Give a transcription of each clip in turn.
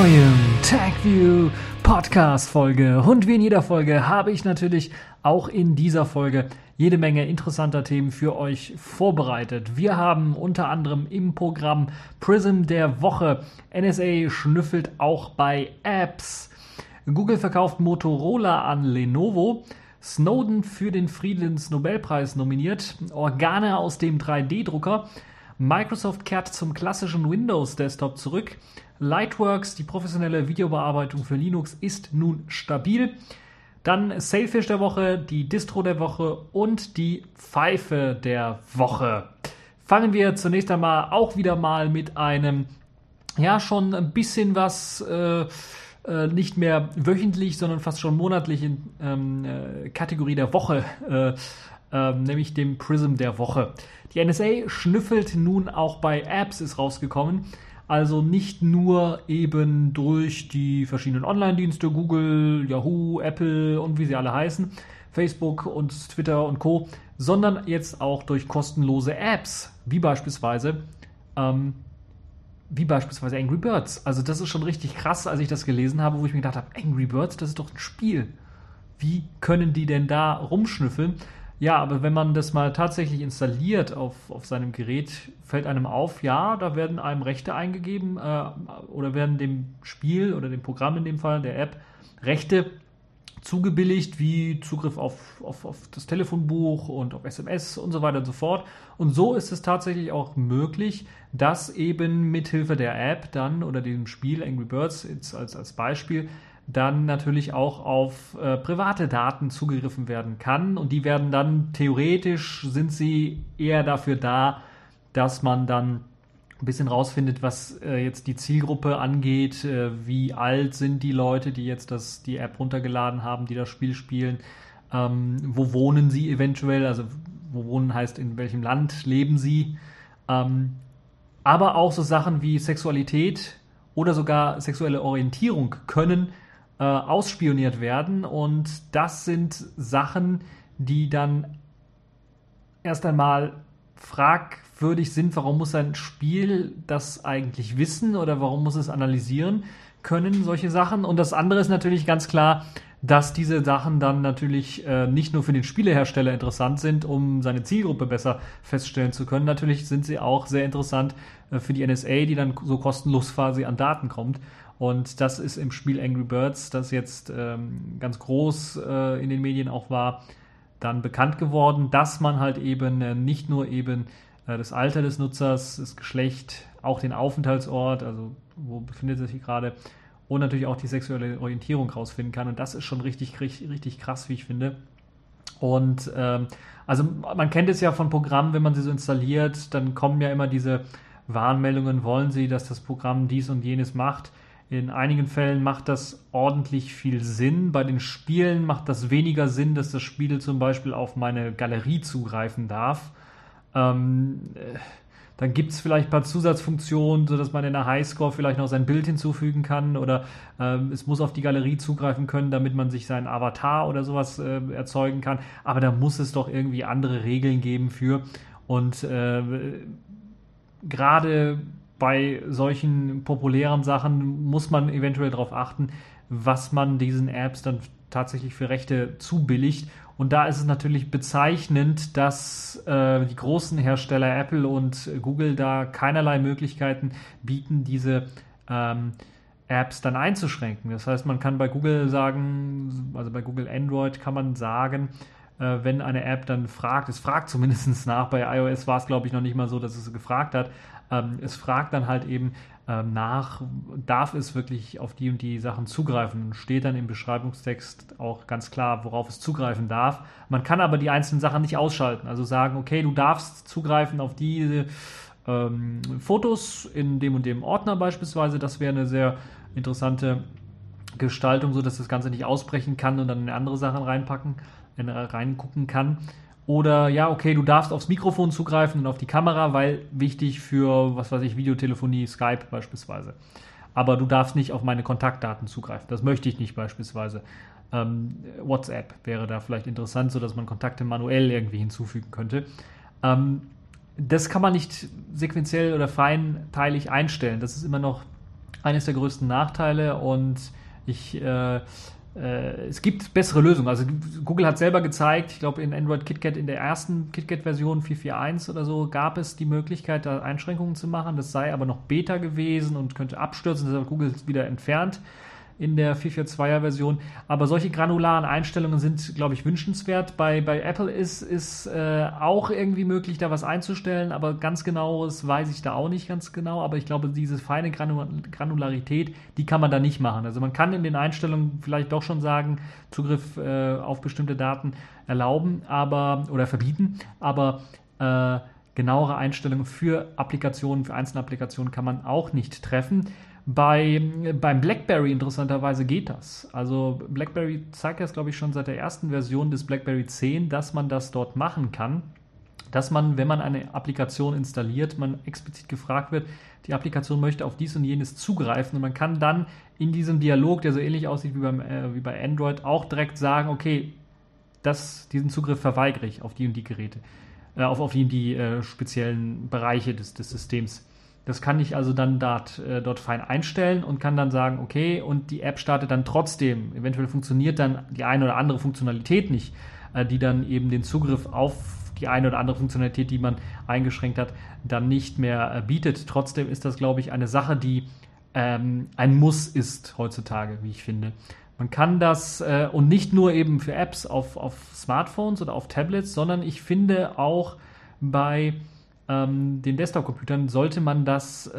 neuen TagView Podcast Folge. Und wie in jeder Folge habe ich natürlich auch in dieser Folge jede Menge interessanter Themen für euch vorbereitet. Wir haben unter anderem im Programm Prism der Woche. NSA schnüffelt auch bei Apps. Google verkauft Motorola an Lenovo. Snowden für den Friedensnobelpreis nominiert. Organe aus dem 3D-Drucker. Microsoft kehrt zum klassischen Windows-Desktop zurück. Lightworks, die professionelle Videobearbeitung für Linux, ist nun stabil. Dann Sailfish der Woche, die Distro der Woche und die Pfeife der Woche. Fangen wir zunächst einmal auch wieder mal mit einem, ja, schon ein bisschen was. Äh, äh, nicht mehr wöchentlich, sondern fast schon monatlich in ähm, äh, Kategorie der Woche, äh, ähm, nämlich dem Prism der Woche. Die NSA schnüffelt nun auch bei Apps, ist rausgekommen. Also nicht nur eben durch die verschiedenen Online-Dienste, Google, Yahoo, Apple und wie sie alle heißen, Facebook und Twitter und Co., sondern jetzt auch durch kostenlose Apps, wie beispielsweise ähm, wie beispielsweise Angry Birds. Also das ist schon richtig krass, als ich das gelesen habe, wo ich mir gedacht habe, Angry Birds, das ist doch ein Spiel. Wie können die denn da rumschnüffeln? Ja, aber wenn man das mal tatsächlich installiert auf, auf seinem Gerät, fällt einem auf, ja, da werden einem Rechte eingegeben äh, oder werden dem Spiel oder dem Programm in dem Fall, der App, Rechte zugebilligt, wie Zugriff auf, auf, auf das Telefonbuch und auf SMS und so weiter und so fort. Und so ist es tatsächlich auch möglich, dass eben mithilfe der App dann oder dem Spiel Angry Birds jetzt als, als Beispiel dann natürlich auch auf äh, private Daten zugegriffen werden kann. Und die werden dann theoretisch sind sie eher dafür da, dass man dann ein bisschen rausfindet, was äh, jetzt die Zielgruppe angeht, äh, wie alt sind die Leute, die jetzt das, die App runtergeladen haben, die das Spiel spielen, ähm, wo wohnen sie eventuell, also wo wohnen heißt, in welchem Land leben sie, ähm, aber auch so Sachen wie Sexualität oder sogar sexuelle Orientierung können äh, ausspioniert werden und das sind Sachen, die dann erst einmal fragwürdig sind, warum muss ein Spiel das eigentlich wissen oder warum muss es analysieren können, solche Sachen. Und das andere ist natürlich ganz klar, dass diese Sachen dann natürlich äh, nicht nur für den Spielehersteller interessant sind, um seine Zielgruppe besser feststellen zu können. Natürlich sind sie auch sehr interessant äh, für die NSA, die dann so kostenlos quasi an Daten kommt. Und das ist im Spiel Angry Birds, das jetzt ähm, ganz groß äh, in den Medien auch war, dann bekannt geworden, dass man halt eben äh, nicht nur eben äh, das Alter des Nutzers, das Geschlecht, auch den Aufenthaltsort, also wo befindet er sich gerade, und natürlich auch die sexuelle Orientierung rausfinden kann. Und das ist schon richtig, richtig, richtig krass, wie ich finde. Und ähm, also man kennt es ja von Programmen, wenn man sie so installiert, dann kommen ja immer diese Warnmeldungen, wollen Sie, dass das Programm dies und jenes macht. In einigen Fällen macht das ordentlich viel Sinn. Bei den Spielen macht das weniger Sinn, dass das Spiel zum Beispiel auf meine Galerie zugreifen darf. Ähm, äh, dann gibt es vielleicht ein paar Zusatzfunktionen, sodass man in der Highscore vielleicht noch sein Bild hinzufügen kann oder ähm, es muss auf die Galerie zugreifen können, damit man sich seinen Avatar oder sowas äh, erzeugen kann. Aber da muss es doch irgendwie andere Regeln geben für. Und äh, gerade bei solchen populären Sachen muss man eventuell darauf achten, was man diesen Apps dann tatsächlich für Rechte zubilligt. Und da ist es natürlich bezeichnend, dass äh, die großen Hersteller Apple und Google da keinerlei Möglichkeiten bieten, diese ähm, Apps dann einzuschränken. Das heißt, man kann bei Google sagen, also bei Google Android kann man sagen, äh, wenn eine App dann fragt, es fragt zumindest nach, bei iOS war es glaube ich noch nicht mal so, dass es gefragt hat, ähm, es fragt dann halt eben ähm, nach, darf es wirklich auf die und die Sachen zugreifen? Steht dann im Beschreibungstext auch ganz klar, worauf es zugreifen darf. Man kann aber die einzelnen Sachen nicht ausschalten. Also sagen, okay, du darfst zugreifen auf diese ähm, Fotos in dem und dem Ordner beispielsweise. Das wäre eine sehr interessante Gestaltung, so dass das Ganze nicht ausbrechen kann und dann in andere Sachen reinpacken, äh, reingucken kann. Oder ja, okay, du darfst aufs Mikrofon zugreifen und auf die Kamera, weil wichtig für, was weiß ich, Videotelefonie, Skype beispielsweise. Aber du darfst nicht auf meine Kontaktdaten zugreifen. Das möchte ich nicht beispielsweise. Ähm, WhatsApp wäre da vielleicht interessant, sodass man Kontakte manuell irgendwie hinzufügen könnte. Ähm, das kann man nicht sequenziell oder feinteilig einstellen. Das ist immer noch eines der größten Nachteile und ich äh, es gibt bessere Lösungen. Also Google hat selber gezeigt, ich glaube in Android KitKat in der ersten KitKat-Version 4.4.1 oder so gab es die Möglichkeit, da Einschränkungen zu machen. Das sei aber noch Beta gewesen und könnte abstürzen. Das hat Google wieder entfernt in der 442er Version. Aber solche granularen Einstellungen sind, glaube ich, wünschenswert. Bei, bei Apple ist, ist äh, auch irgendwie möglich, da was einzustellen, aber ganz genaues weiß ich da auch nicht ganz genau. Aber ich glaube, diese feine Granularität, die kann man da nicht machen. Also man kann in den Einstellungen vielleicht doch schon sagen, Zugriff äh, auf bestimmte Daten erlauben, aber oder verbieten, aber äh, genauere Einstellungen für Applikationen, für einzelne Applikationen kann man auch nicht treffen. Bei, beim BlackBerry interessanterweise geht das. Also BlackBerry zeigt das, glaube ich, schon seit der ersten Version des BlackBerry 10, dass man das dort machen kann. Dass man, wenn man eine Applikation installiert, man explizit gefragt wird, die Applikation möchte auf dies und jenes zugreifen und man kann dann in diesem Dialog, der so ähnlich aussieht wie, beim, äh, wie bei Android, auch direkt sagen, okay, das, diesen Zugriff verweigere ich auf die und die Geräte, äh, auf, auf die und die äh, speziellen Bereiche des, des Systems. Das kann ich also dann dort, äh, dort fein einstellen und kann dann sagen, okay, und die App startet dann trotzdem. Eventuell funktioniert dann die eine oder andere Funktionalität nicht, äh, die dann eben den Zugriff auf die eine oder andere Funktionalität, die man eingeschränkt hat, dann nicht mehr äh, bietet. Trotzdem ist das, glaube ich, eine Sache, die ähm, ein Muss ist heutzutage, wie ich finde. Man kann das äh, und nicht nur eben für Apps auf, auf Smartphones oder auf Tablets, sondern ich finde auch bei ähm, den Desktop-Computern sollte man das äh,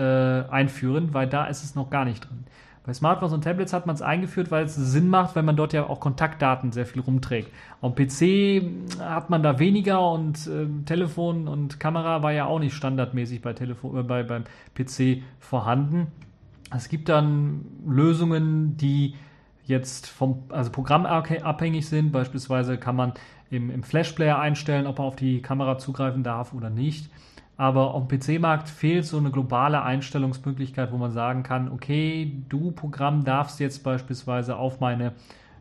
einführen, weil da ist es noch gar nicht drin. Bei Smartphones und Tablets hat man es eingeführt, weil es Sinn macht, weil man dort ja auch Kontaktdaten sehr viel rumträgt. Am PC hat man da weniger und äh, Telefon und Kamera war ja auch nicht standardmäßig bei Telefon, äh, bei, beim PC vorhanden. Es gibt dann Lösungen, die jetzt vom also Programm abhängig sind. Beispielsweise kann man im, im Flash-Player einstellen, ob er auf die Kamera zugreifen darf oder nicht. Aber am PC-Markt fehlt so eine globale Einstellungsmöglichkeit, wo man sagen kann, okay, du Programm darfst jetzt beispielsweise auf meine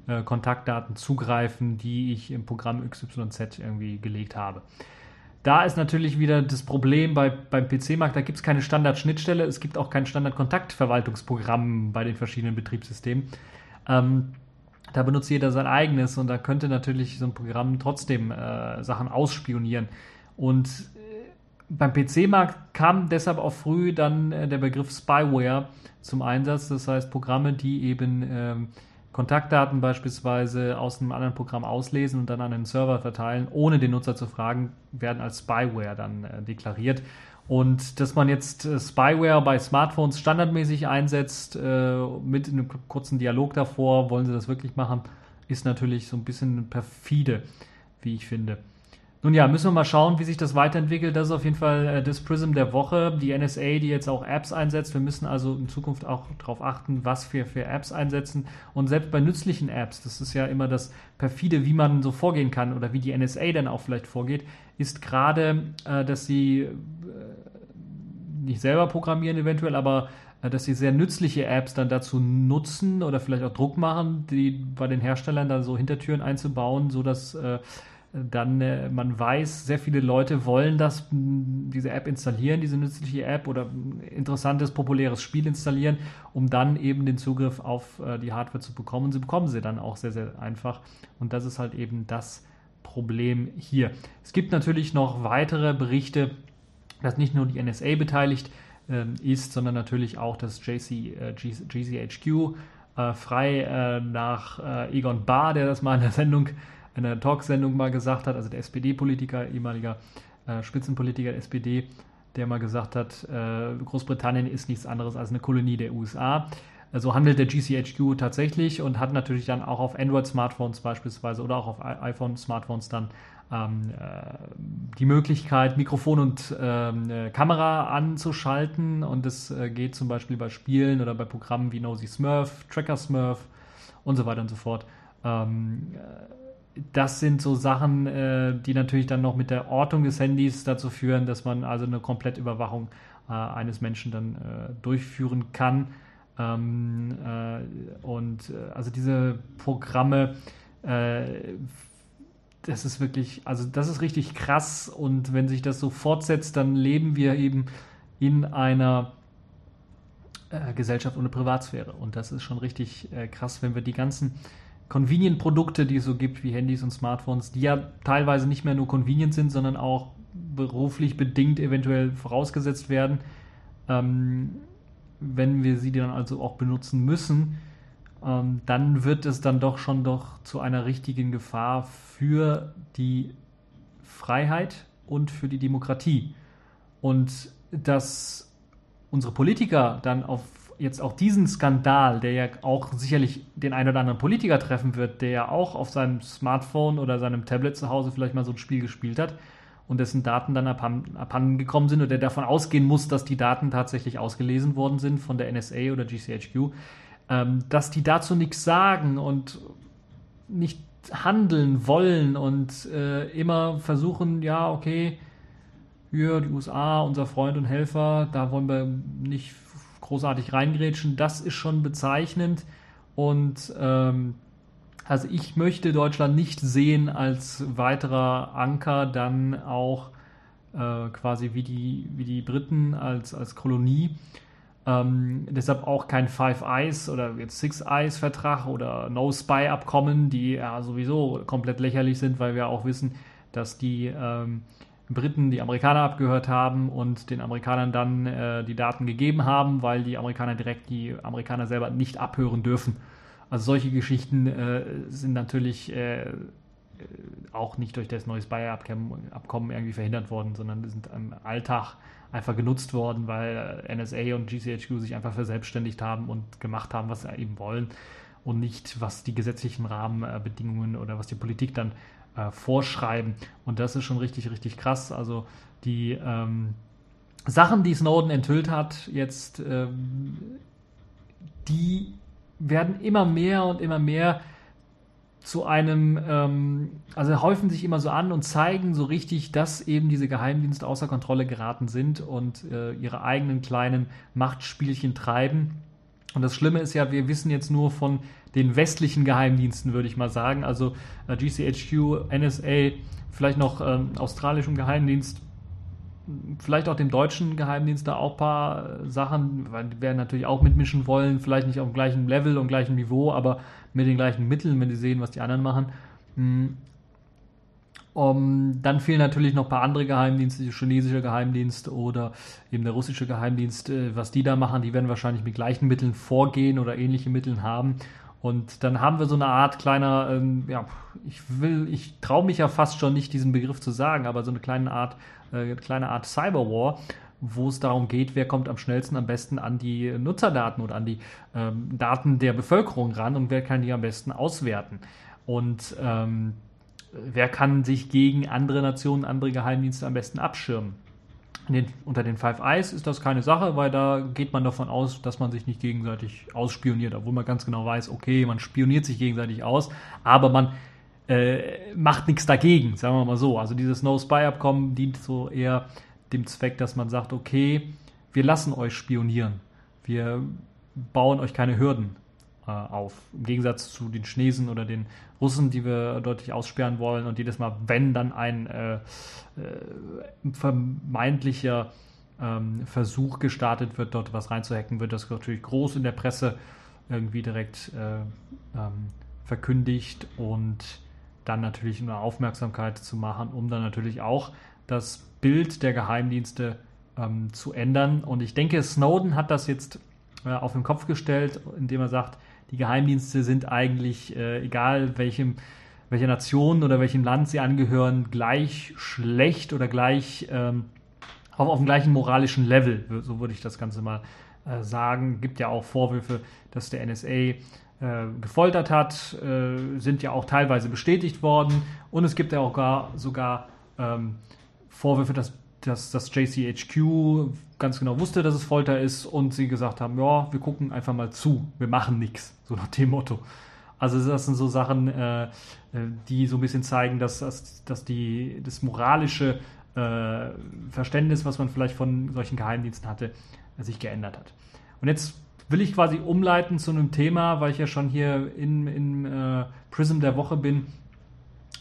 äh, Kontaktdaten zugreifen, die ich im Programm XYZ irgendwie gelegt habe. Da ist natürlich wieder das Problem bei, beim PC-Markt, da gibt es keine Standard-Schnittstelle, es gibt auch kein Standard-Kontaktverwaltungsprogramm bei den verschiedenen Betriebssystemen. Ähm, da benutzt jeder sein eigenes und da könnte natürlich so ein Programm trotzdem äh, Sachen ausspionieren. Und beim PC-Markt kam deshalb auch früh dann äh, der Begriff Spyware zum Einsatz. Das heißt, Programme, die eben ähm, Kontaktdaten beispielsweise aus einem anderen Programm auslesen und dann an den Server verteilen, ohne den Nutzer zu fragen, werden als Spyware dann äh, deklariert. Und dass man jetzt äh, Spyware bei Smartphones standardmäßig einsetzt, mit einem kurzen Dialog davor, wollen sie das wirklich machen, ist natürlich so ein bisschen perfide, wie ich finde. Nun ja, müssen wir mal schauen, wie sich das weiterentwickelt. Das ist auf jeden Fall äh, das Prism der Woche. Die NSA, die jetzt auch Apps einsetzt. Wir müssen also in Zukunft auch darauf achten, was wir für Apps einsetzen. Und selbst bei nützlichen Apps, das ist ja immer das perfide, wie man so vorgehen kann oder wie die NSA dann auch vielleicht vorgeht, ist gerade, äh, dass sie äh, nicht selber programmieren eventuell, aber äh, dass sie sehr nützliche Apps dann dazu nutzen oder vielleicht auch Druck machen, die bei den Herstellern dann so Hintertüren einzubauen, sodass äh, dann äh, man weiß, sehr viele Leute wollen das, diese App installieren, diese nützliche App oder interessantes, populäres Spiel installieren, um dann eben den Zugriff auf äh, die Hardware zu bekommen. Sie bekommen sie dann auch sehr, sehr einfach. Und das ist halt eben das Problem hier. Es gibt natürlich noch weitere Berichte, dass nicht nur die NSA beteiligt äh, ist, sondern natürlich auch das JC, äh, GCHQ, äh, frei äh, nach Egon Barr, der das mal in der Sendung einer Talksendung mal gesagt hat, also der SPD-Politiker, ehemaliger äh, Spitzenpolitiker der SPD, der mal gesagt hat, äh, Großbritannien ist nichts anderes als eine Kolonie der USA. So also handelt der GCHQ tatsächlich und hat natürlich dann auch auf Android-Smartphones beispielsweise oder auch auf iPhone-Smartphones dann ähm, äh, die Möglichkeit, Mikrofon und ähm, äh, Kamera anzuschalten. Und das äh, geht zum Beispiel bei Spielen oder bei Programmen wie Nosy Smurf, Tracker Smurf und so weiter und so fort. Ähm, äh, das sind so Sachen, äh, die natürlich dann noch mit der Ortung des Handys dazu führen, dass man also eine Komplettüberwachung äh, eines Menschen dann äh, durchführen kann. Ähm, äh, und äh, also diese Programme, äh, das ist wirklich, also das ist richtig krass und wenn sich das so fortsetzt, dann leben wir eben in einer Gesellschaft ohne Privatsphäre. Und das ist schon richtig krass, wenn wir die ganzen Convenient-Produkte, die es so gibt, wie Handys und Smartphones, die ja teilweise nicht mehr nur convenient sind, sondern auch beruflich bedingt eventuell vorausgesetzt werden, ähm, wenn wir sie dann also auch benutzen müssen, ähm, dann wird es dann doch schon doch zu einer richtigen Gefahr für die Freiheit und für die Demokratie. Und dass unsere Politiker dann auf jetzt auch diesen Skandal, der ja auch sicherlich den einen oder anderen Politiker treffen wird, der ja auch auf seinem Smartphone oder seinem Tablet zu Hause vielleicht mal so ein Spiel gespielt hat und dessen Daten dann abhanden, gekommen sind und der davon ausgehen muss, dass die Daten tatsächlich ausgelesen worden sind von der NSA oder GCHQ, ähm, dass die dazu nichts sagen und nicht handeln wollen und äh, immer versuchen, ja, okay, hier die USA, unser Freund und Helfer, da wollen wir nicht großartig reingrätschen. Das ist schon bezeichnend. Und ähm, also ich möchte Deutschland nicht sehen als weiterer Anker, dann auch äh, quasi wie die, wie die Briten als, als Kolonie. Ähm, deshalb auch kein Five Eyes oder jetzt Six Eyes Vertrag oder No Spy Abkommen, die ja sowieso komplett lächerlich sind, weil wir auch wissen, dass die ähm, Briten die Amerikaner abgehört haben und den Amerikanern dann äh, die Daten gegeben haben, weil die Amerikaner direkt die Amerikaner selber nicht abhören dürfen. Also solche Geschichten äh, sind natürlich äh, auch nicht durch das neue Spy-Abkommen irgendwie verhindert worden, sondern sind im Alltag einfach genutzt worden, weil NSA und GCHQ sich einfach verselbstständigt haben und gemacht haben, was sie eben wollen und nicht, was die gesetzlichen Rahmenbedingungen oder was die Politik dann äh, vorschreiben. Und das ist schon richtig, richtig krass. Also die ähm, Sachen, die Snowden enthüllt hat, jetzt, ähm, die werden immer mehr und immer mehr zu einem, ähm, also häufen sich immer so an und zeigen so richtig, dass eben diese Geheimdienste außer Kontrolle geraten sind und äh, ihre eigenen kleinen Machtspielchen treiben. Und das Schlimme ist ja, wir wissen jetzt nur von den westlichen Geheimdiensten, würde ich mal sagen. Also äh, GCHQ, NSA, vielleicht noch ähm, australischem Geheimdienst, vielleicht auch dem deutschen Geheimdienst da auch ein paar Sachen, weil die werden natürlich auch mitmischen wollen, vielleicht nicht auf dem gleichen Level und gleichem Niveau, aber mit den gleichen Mitteln, wenn die sehen, was die anderen machen. Um, dann fehlen natürlich noch ein paar andere Geheimdienste, der chinesische Geheimdienst oder eben der russische Geheimdienst, äh, was die da machen, die werden wahrscheinlich mit gleichen Mitteln vorgehen oder ähnliche Mittel haben. Und dann haben wir so eine Art kleiner, ähm, ja, ich will, ich traue mich ja fast schon nicht, diesen Begriff zu sagen, aber so eine kleine Art, äh, kleine Art Cyberwar, wo es darum geht, wer kommt am schnellsten, am besten an die Nutzerdaten oder an die ähm, Daten der Bevölkerung ran und wer kann die am besten auswerten. Und ähm, wer kann sich gegen andere Nationen, andere Geheimdienste am besten abschirmen. Den, unter den Five Eyes ist das keine Sache, weil da geht man davon aus, dass man sich nicht gegenseitig ausspioniert, obwohl man ganz genau weiß, okay, man spioniert sich gegenseitig aus, aber man äh, macht nichts dagegen, sagen wir mal so. Also dieses No-Spy-Abkommen dient so eher dem Zweck, dass man sagt, okay, wir lassen euch spionieren, wir bauen euch keine Hürden auf. Im Gegensatz zu den Chinesen oder den Russen, die wir deutlich aussperren wollen und jedes Mal, wenn dann ein äh, äh, vermeintlicher ähm, Versuch gestartet wird, dort was reinzuhacken, wird das natürlich groß in der Presse irgendwie direkt äh, ähm, verkündigt und dann natürlich eine Aufmerksamkeit zu machen, um dann natürlich auch das Bild der Geheimdienste ähm, zu ändern. Und ich denke, Snowden hat das jetzt äh, auf den Kopf gestellt, indem er sagt, die Geheimdienste sind eigentlich, äh, egal welchem, welcher Nation oder welchem Land sie angehören, gleich schlecht oder gleich ähm, auf, auf dem gleichen moralischen Level, so würde ich das Ganze mal äh, sagen. Gibt ja auch Vorwürfe, dass der NSA äh, gefoltert hat, äh, sind ja auch teilweise bestätigt worden. Und es gibt ja auch gar, sogar ähm, Vorwürfe, dass, dass das JCHQ ganz genau wusste, dass es Folter ist und sie gesagt haben, ja, wir gucken einfach mal zu, wir machen nichts, so nach dem Motto. Also das sind so Sachen, äh, äh, die so ein bisschen zeigen, dass, dass, dass die, das moralische äh, Verständnis, was man vielleicht von solchen Geheimdiensten hatte, sich geändert hat. Und jetzt will ich quasi umleiten zu einem Thema, weil ich ja schon hier in, in äh, Prism der Woche bin,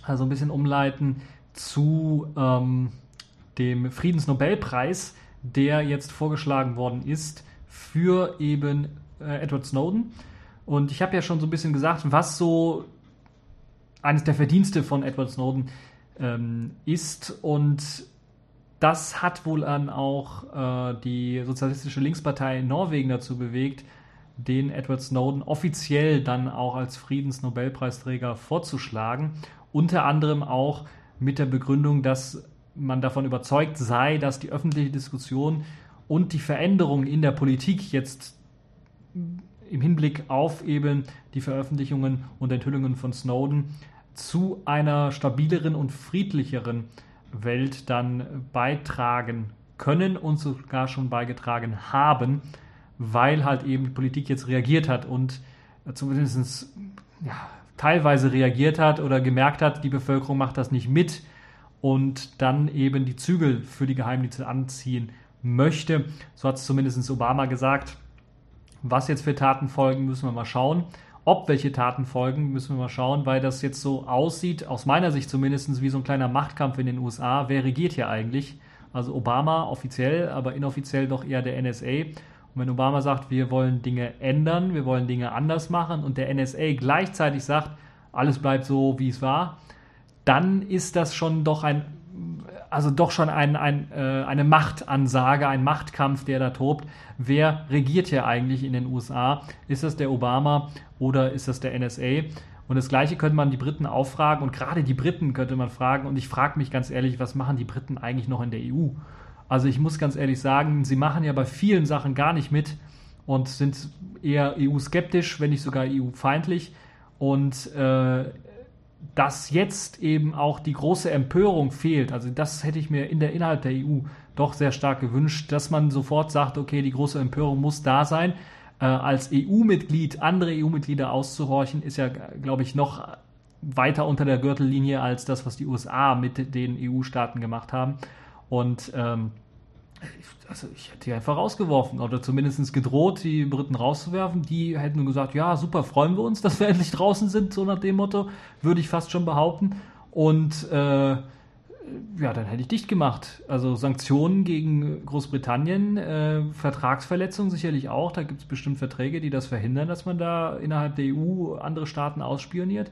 also ein bisschen umleiten zu ähm, dem Friedensnobelpreis, der jetzt vorgeschlagen worden ist für eben äh, Edward Snowden. Und ich habe ja schon so ein bisschen gesagt, was so eines der Verdienste von Edward Snowden ähm, ist. Und das hat wohl dann auch äh, die sozialistische Linkspartei in Norwegen dazu bewegt, den Edward Snowden offiziell dann auch als Friedensnobelpreisträger vorzuschlagen. Unter anderem auch mit der Begründung, dass man davon überzeugt sei, dass die öffentliche Diskussion und die Veränderungen in der Politik jetzt im Hinblick auf eben die Veröffentlichungen und Enthüllungen von Snowden zu einer stabileren und friedlicheren Welt dann beitragen können und sogar schon beigetragen haben, weil halt eben die Politik jetzt reagiert hat und zumindest ja, teilweise reagiert hat oder gemerkt hat, die Bevölkerung macht das nicht mit und dann eben die Zügel für die Geheimdienste anziehen möchte. So hat es zumindest Obama gesagt. Was jetzt für Taten folgen, müssen wir mal schauen. Ob welche Taten folgen, müssen wir mal schauen, weil das jetzt so aussieht, aus meiner Sicht zumindest, wie so ein kleiner Machtkampf in den USA. Wer regiert hier eigentlich? Also Obama offiziell, aber inoffiziell doch eher der NSA. Und wenn Obama sagt, wir wollen Dinge ändern, wir wollen Dinge anders machen und der NSA gleichzeitig sagt, alles bleibt so, wie es war, dann ist das schon doch ein, also doch schon ein, ein, äh, eine Machtansage, ein Machtkampf, der da tobt. Wer regiert hier eigentlich in den USA? Ist das der Obama oder ist das der NSA? Und das Gleiche könnte man die Briten auch fragen und gerade die Briten könnte man fragen. Und ich frage mich ganz ehrlich, was machen die Briten eigentlich noch in der EU? Also ich muss ganz ehrlich sagen, sie machen ja bei vielen Sachen gar nicht mit und sind eher EU-skeptisch, wenn nicht sogar EU-feindlich. Und äh, dass jetzt eben auch die große Empörung fehlt, also das hätte ich mir in der innerhalb der EU doch sehr stark gewünscht, dass man sofort sagt, okay, die große Empörung muss da sein. Äh, als EU-Mitglied andere EU-Mitglieder auszuhorchen, ist ja, glaube ich, noch weiter unter der Gürtellinie als das, was die USA mit den EU-Staaten gemacht haben. Und ähm, also ich hätte die einfach rausgeworfen oder zumindest gedroht, die Briten rauszuwerfen. Die hätten gesagt, ja, super, freuen wir uns, dass wir endlich draußen sind, so nach dem Motto, würde ich fast schon behaupten. Und äh, ja, dann hätte ich dicht gemacht. Also Sanktionen gegen Großbritannien, äh, Vertragsverletzungen sicherlich auch. Da gibt es bestimmt Verträge, die das verhindern, dass man da innerhalb der EU andere Staaten ausspioniert.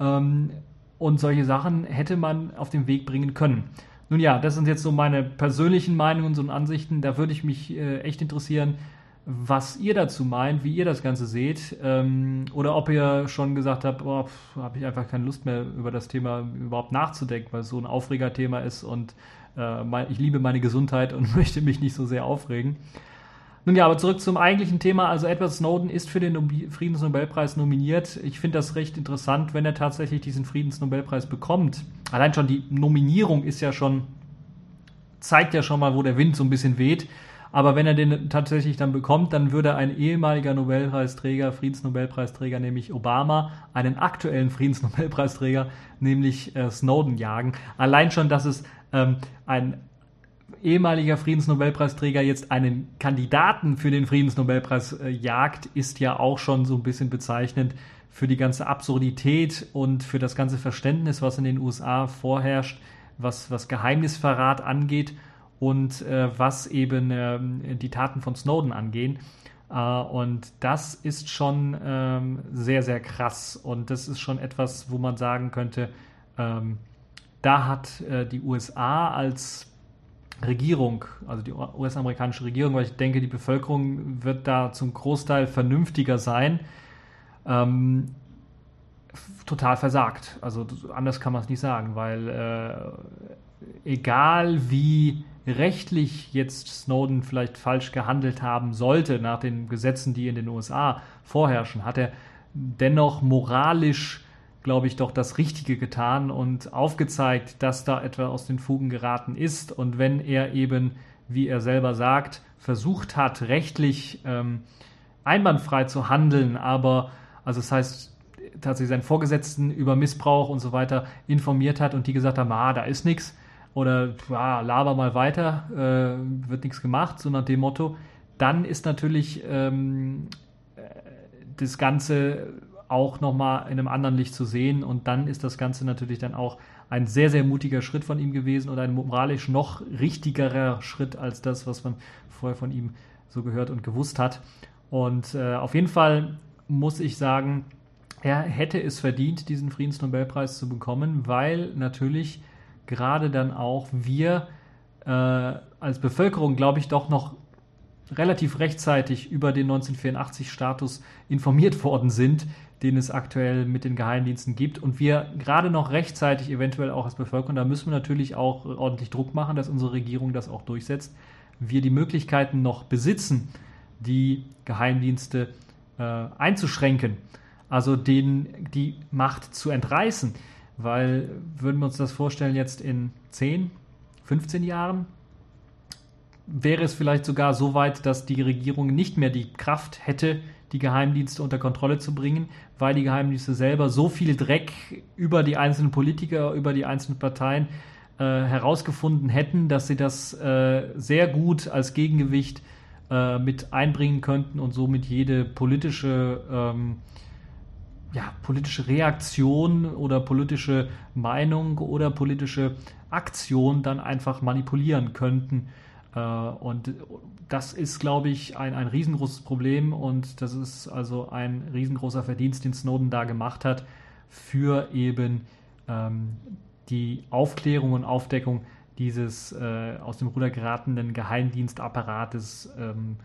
Ähm, und solche Sachen hätte man auf den Weg bringen können. Nun ja, das sind jetzt so meine persönlichen Meinungen und Ansichten. Da würde ich mich äh, echt interessieren, was ihr dazu meint, wie ihr das Ganze seht. Ähm, oder ob ihr schon gesagt habt, oh, habe ich einfach keine Lust mehr, über das Thema überhaupt nachzudenken, weil es so ein Aufregerthema ist und äh, ich liebe meine Gesundheit und möchte mich nicht so sehr aufregen. Nun ja, aber zurück zum eigentlichen Thema. Also Edward Snowden ist für den Friedensnobelpreis nominiert. Ich finde das recht interessant, wenn er tatsächlich diesen Friedensnobelpreis bekommt. Allein schon die Nominierung ist ja schon, zeigt ja schon mal, wo der Wind so ein bisschen weht. Aber wenn er den tatsächlich dann bekommt, dann würde ein ehemaliger Nobelpreisträger, Friedensnobelpreisträger, nämlich Obama, einen aktuellen Friedensnobelpreisträger, nämlich äh, Snowden, jagen. Allein schon, dass es ähm, ein ehemaliger Friedensnobelpreisträger jetzt einen Kandidaten für den Friedensnobelpreis äh, jagt, ist ja auch schon so ein bisschen bezeichnend für die ganze Absurdität und für das ganze Verständnis, was in den USA vorherrscht, was, was Geheimnisverrat angeht und äh, was eben äh, die Taten von Snowden angehen. Uh, und das ist schon ähm, sehr, sehr krass. Und das ist schon etwas, wo man sagen könnte, ähm, da hat äh, die USA als Regierung, also die US-amerikanische Regierung, weil ich denke, die Bevölkerung wird da zum Großteil vernünftiger sein, ähm, total versagt. Also anders kann man es nicht sagen, weil äh, egal wie rechtlich jetzt Snowden vielleicht falsch gehandelt haben sollte nach den Gesetzen, die in den USA vorherrschen, hat er dennoch moralisch glaube ich, doch das Richtige getan und aufgezeigt, dass da etwa aus den Fugen geraten ist. Und wenn er eben, wie er selber sagt, versucht hat, rechtlich ähm, einwandfrei zu handeln, aber, also das heißt, tatsächlich seinen Vorgesetzten über Missbrauch und so weiter informiert hat und die gesagt haben, ah, da ist nichts oder ja, laber mal weiter, äh, wird nichts gemacht, so nach dem Motto, dann ist natürlich ähm, äh, das Ganze auch nochmal in einem anderen Licht zu sehen. Und dann ist das Ganze natürlich dann auch ein sehr, sehr mutiger Schritt von ihm gewesen und ein moralisch noch richtigerer Schritt als das, was man vorher von ihm so gehört und gewusst hat. Und äh, auf jeden Fall muss ich sagen, er hätte es verdient, diesen Friedensnobelpreis zu bekommen, weil natürlich gerade dann auch wir äh, als Bevölkerung, glaube ich, doch noch relativ rechtzeitig über den 1984-Status informiert worden sind, den es aktuell mit den Geheimdiensten gibt. Und wir gerade noch rechtzeitig eventuell auch als Bevölkerung, da müssen wir natürlich auch ordentlich Druck machen, dass unsere Regierung das auch durchsetzt, wir die Möglichkeiten noch besitzen, die Geheimdienste äh, einzuschränken, also denen die Macht zu entreißen. Weil würden wir uns das vorstellen, jetzt in 10, 15 Jahren, wäre es vielleicht sogar so weit, dass die Regierung nicht mehr die Kraft hätte, die Geheimdienste unter Kontrolle zu bringen, weil die Geheimdienste selber so viel Dreck über die einzelnen Politiker, über die einzelnen Parteien äh, herausgefunden hätten, dass sie das äh, sehr gut als Gegengewicht äh, mit einbringen könnten und somit jede politische ähm, ja, politische Reaktion oder politische Meinung oder politische Aktion dann einfach manipulieren könnten. Äh, und das ist, glaube ich, ein, ein riesengroßes Problem. Und das ist also ein riesengroßer Verdienst, den Snowden da gemacht hat für eben ähm, die Aufklärung und Aufdeckung dieses äh, aus dem Ruder geratenen Geheimdienstapparates, ähm,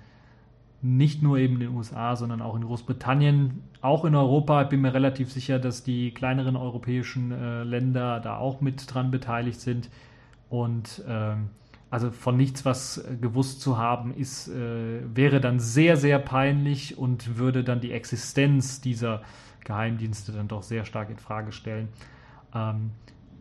nicht nur eben in den USA, sondern auch in Großbritannien, auch in Europa. Ich bin mir relativ sicher, dass die kleineren europäischen äh, Länder da auch mit dran beteiligt sind. Und ähm, also von nichts was äh, gewusst zu haben, ist, äh, wäre dann sehr, sehr peinlich und würde dann die Existenz dieser Geheimdienste dann doch sehr stark in Frage stellen. Ähm,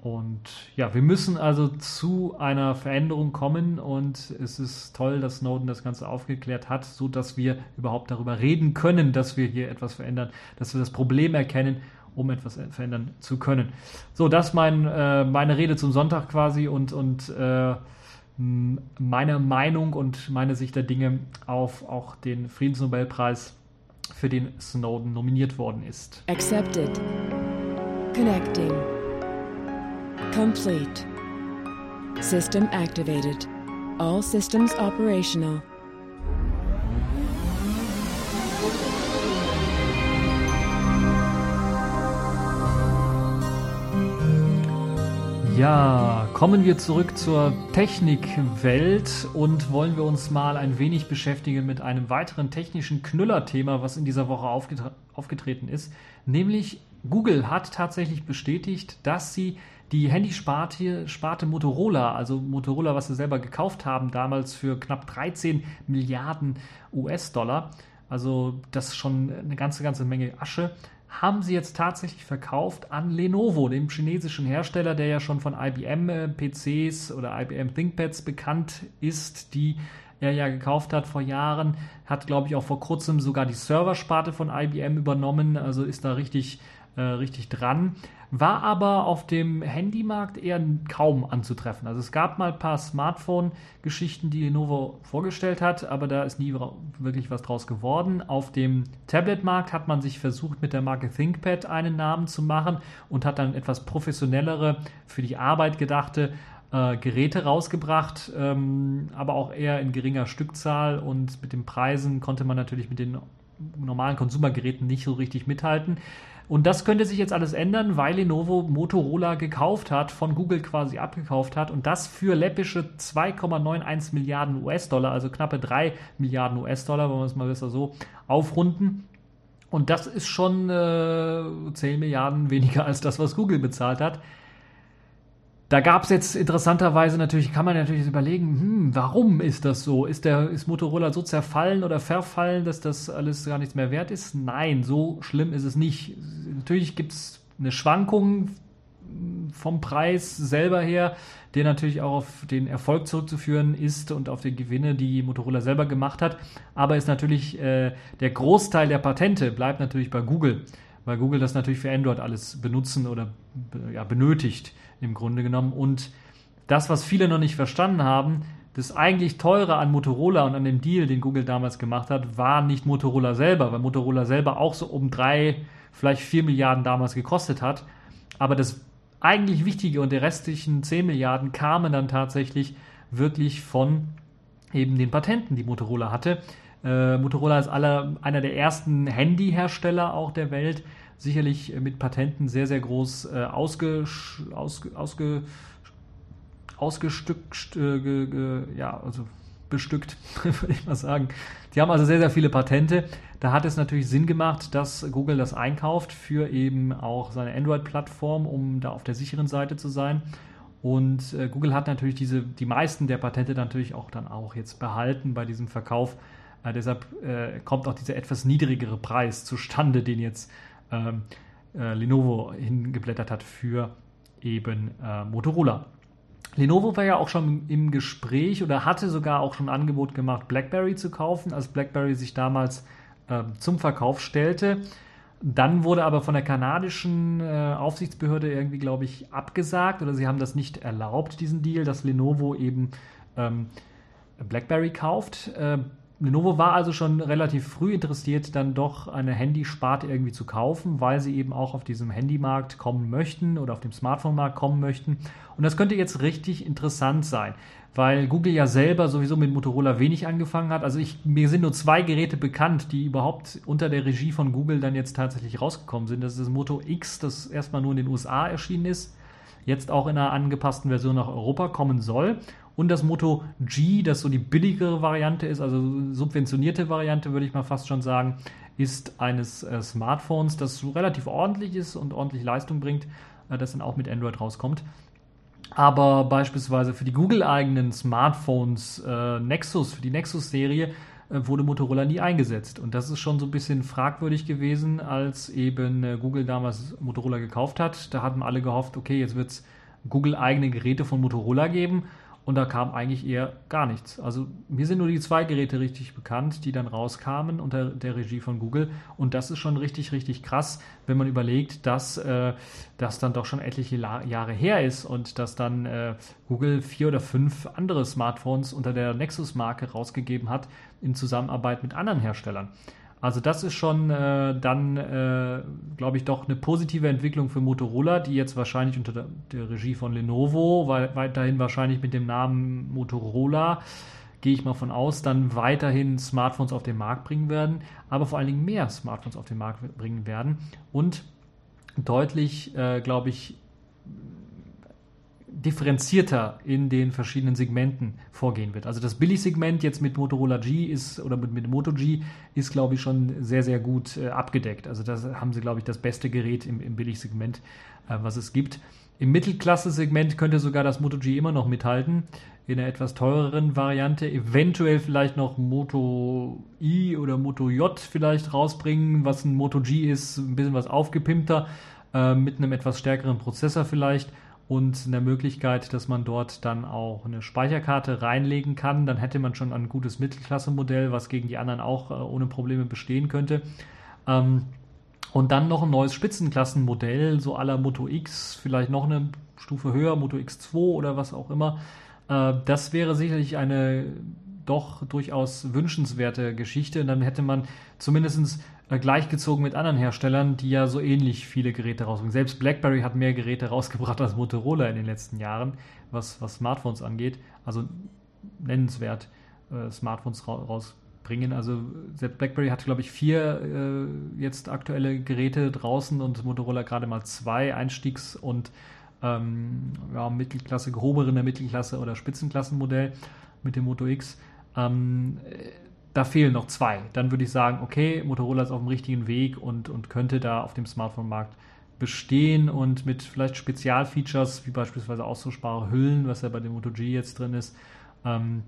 und ja, wir müssen also zu einer Veränderung kommen und es ist toll, dass Snowden das Ganze aufgeklärt hat, so dass wir überhaupt darüber reden können, dass wir hier etwas verändern, dass wir das Problem erkennen, um etwas verändern zu können. So, das mein, äh, meine Rede zum Sonntag quasi und, und äh, meine Meinung und meine Sicht der Dinge auf auch den Friedensnobelpreis, für den Snowden nominiert worden ist. Accepted. Connecting. Complete. System activated. All systems operational. Ja, kommen wir zurück zur Technikwelt und wollen wir uns mal ein wenig beschäftigen mit einem weiteren technischen Knüller-Thema, was in dieser Woche aufgetre aufgetreten ist. Nämlich Google hat tatsächlich bestätigt, dass sie die Handysparte Sparte Motorola, also Motorola, was sie selber gekauft haben, damals für knapp 13 Milliarden US-Dollar, also das ist schon eine ganze, ganze Menge Asche, haben sie jetzt tatsächlich verkauft an Lenovo, dem chinesischen Hersteller, der ja schon von IBM äh, PCs oder IBM ThinkPads bekannt ist, die er ja gekauft hat vor Jahren, hat glaube ich auch vor kurzem sogar die Serversparte von IBM übernommen, also ist da richtig äh, richtig dran, war aber auf dem Handymarkt eher kaum anzutreffen. Also es gab mal ein paar Smartphone-Geschichten, die Lenovo vorgestellt hat, aber da ist nie wirklich was draus geworden. Auf dem Tablet-Markt hat man sich versucht, mit der Marke ThinkPad einen Namen zu machen und hat dann etwas professionellere, für die Arbeit gedachte äh, Geräte rausgebracht, ähm, aber auch eher in geringer Stückzahl und mit den Preisen konnte man natürlich mit den normalen Konsumergeräten nicht so richtig mithalten. Und das könnte sich jetzt alles ändern, weil Lenovo Motorola gekauft hat, von Google quasi abgekauft hat und das für läppische 2,91 Milliarden US-Dollar, also knappe 3 Milliarden US-Dollar, wenn wir es mal besser so aufrunden. Und das ist schon äh, 10 Milliarden weniger als das, was Google bezahlt hat. Da gab es jetzt interessanterweise natürlich, kann man natürlich überlegen, hm, warum ist das so? Ist, der, ist Motorola so zerfallen oder verfallen, dass das alles gar nichts mehr wert ist? Nein, so schlimm ist es nicht. Natürlich gibt es eine Schwankung vom Preis selber her, der natürlich auch auf den Erfolg zurückzuführen ist und auf die Gewinne, die Motorola selber gemacht hat. Aber ist natürlich äh, der Großteil der Patente bleibt natürlich bei Google, weil Google das natürlich für Android alles benutzen oder ja, benötigt im Grunde genommen. Und das, was viele noch nicht verstanden haben, das eigentlich teure an Motorola und an dem Deal, den Google damals gemacht hat, war nicht Motorola selber, weil Motorola selber auch so um drei, vielleicht vier Milliarden damals gekostet hat. Aber das eigentlich Wichtige und die restlichen zehn Milliarden kamen dann tatsächlich wirklich von eben den Patenten, die Motorola hatte. Äh, Motorola ist aller, einer der ersten Handyhersteller auch der Welt, sicherlich mit Patenten sehr, sehr groß äh, ausge, ausge, ausgestückt, äh, ge, ge, ja, also bestückt, würde ich mal sagen. Die haben also sehr, sehr viele Patente. Da hat es natürlich Sinn gemacht, dass Google das einkauft für eben auch seine Android-Plattform, um da auf der sicheren Seite zu sein. Und äh, Google hat natürlich diese, die meisten der Patente natürlich auch dann auch jetzt behalten bei diesem Verkauf. Äh, deshalb äh, kommt auch dieser etwas niedrigere Preis zustande, den jetzt ähm, äh, Lenovo hingeblättert hat für eben äh, Motorola. Lenovo war ja auch schon im Gespräch oder hatte sogar auch schon Angebot gemacht, BlackBerry zu kaufen, als BlackBerry sich damals äh, zum Verkauf stellte. Dann wurde aber von der kanadischen äh, Aufsichtsbehörde irgendwie, glaube ich, abgesagt oder sie haben das nicht erlaubt, diesen Deal, dass Lenovo eben ähm, BlackBerry kauft. Äh, Lenovo war also schon relativ früh interessiert, dann doch eine Handysparte irgendwie zu kaufen, weil sie eben auch auf diesem Handymarkt kommen möchten oder auf dem Smartphone-Markt kommen möchten. Und das könnte jetzt richtig interessant sein, weil Google ja selber sowieso mit Motorola wenig angefangen hat. Also ich, mir sind nur zwei Geräte bekannt, die überhaupt unter der Regie von Google dann jetzt tatsächlich rausgekommen sind. Das ist das Moto X, das erstmal nur in den USA erschienen ist, jetzt auch in einer angepassten Version nach Europa kommen soll und das Moto G, das so die billigere Variante ist, also subventionierte Variante, würde ich mal fast schon sagen, ist eines äh, Smartphones, das relativ ordentlich ist und ordentlich Leistung bringt, äh, das dann auch mit Android rauskommt. Aber beispielsweise für die Google-eigenen Smartphones äh, Nexus, für die Nexus-Serie, äh, wurde Motorola nie eingesetzt. Und das ist schon so ein bisschen fragwürdig gewesen, als eben äh, Google damals Motorola gekauft hat. Da hatten alle gehofft, okay, jetzt wird es Google-eigene Geräte von Motorola geben und da kam eigentlich eher gar nichts. Also mir sind nur die zwei Geräte richtig bekannt, die dann rauskamen unter der Regie von Google. Und das ist schon richtig, richtig krass, wenn man überlegt, dass äh, das dann doch schon etliche La Jahre her ist und dass dann äh, Google vier oder fünf andere Smartphones unter der Nexus-Marke rausgegeben hat in Zusammenarbeit mit anderen Herstellern. Also das ist schon äh, dann, äh, glaube ich, doch eine positive Entwicklung für Motorola, die jetzt wahrscheinlich unter der, der Regie von Lenovo, weil weiterhin wahrscheinlich mit dem Namen Motorola, gehe ich mal von aus, dann weiterhin Smartphones auf den Markt bringen werden, aber vor allen Dingen mehr Smartphones auf den Markt bringen werden und deutlich, äh, glaube ich, differenzierter in den verschiedenen Segmenten vorgehen wird. Also das Billig-Segment jetzt mit Motorola G ist oder mit, mit Moto G ist, glaube ich, schon sehr, sehr gut äh, abgedeckt. Also da haben sie, glaube ich, das beste Gerät im, im Billig-Segment, äh, was es gibt. Im Mittelklasse-Segment könnte sogar das Moto G immer noch mithalten. In einer etwas teureren Variante. Eventuell vielleicht noch Moto I oder Moto J vielleicht rausbringen, was ein Moto G ist, ein bisschen was aufgepimpter, äh, mit einem etwas stärkeren Prozessor vielleicht und eine Möglichkeit, dass man dort dann auch eine Speicherkarte reinlegen kann. Dann hätte man schon ein gutes Mittelklasse-Modell, was gegen die anderen auch äh, ohne Probleme bestehen könnte. Ähm, und dann noch ein neues Spitzenklassenmodell, so aller Moto X, vielleicht noch eine Stufe höher, Moto X2 oder was auch immer. Äh, das wäre sicherlich eine doch durchaus wünschenswerte Geschichte. Und dann hätte man zumindest äh, gleichgezogen mit anderen Herstellern, die ja so ähnlich viele Geräte rausbringen. Selbst BlackBerry hat mehr Geräte rausgebracht als Motorola in den letzten Jahren, was, was Smartphones angeht. Also nennenswert äh, Smartphones ra rausbringen. Also selbst BlackBerry hat, glaube ich, vier äh, jetzt aktuelle Geräte draußen und Motorola gerade mal zwei Einstiegs- und ähm, ja, Mittelklasse, gehobene Mittelklasse oder Spitzenklassenmodell mit dem Moto X. Ähm, da fehlen noch zwei. Dann würde ich sagen, okay, Motorola ist auf dem richtigen Weg und, und könnte da auf dem Smartphone-Markt bestehen und mit vielleicht Spezialfeatures, wie beispielsweise austauschbare Hüllen, was ja bei dem Moto G jetzt drin ist, ähm,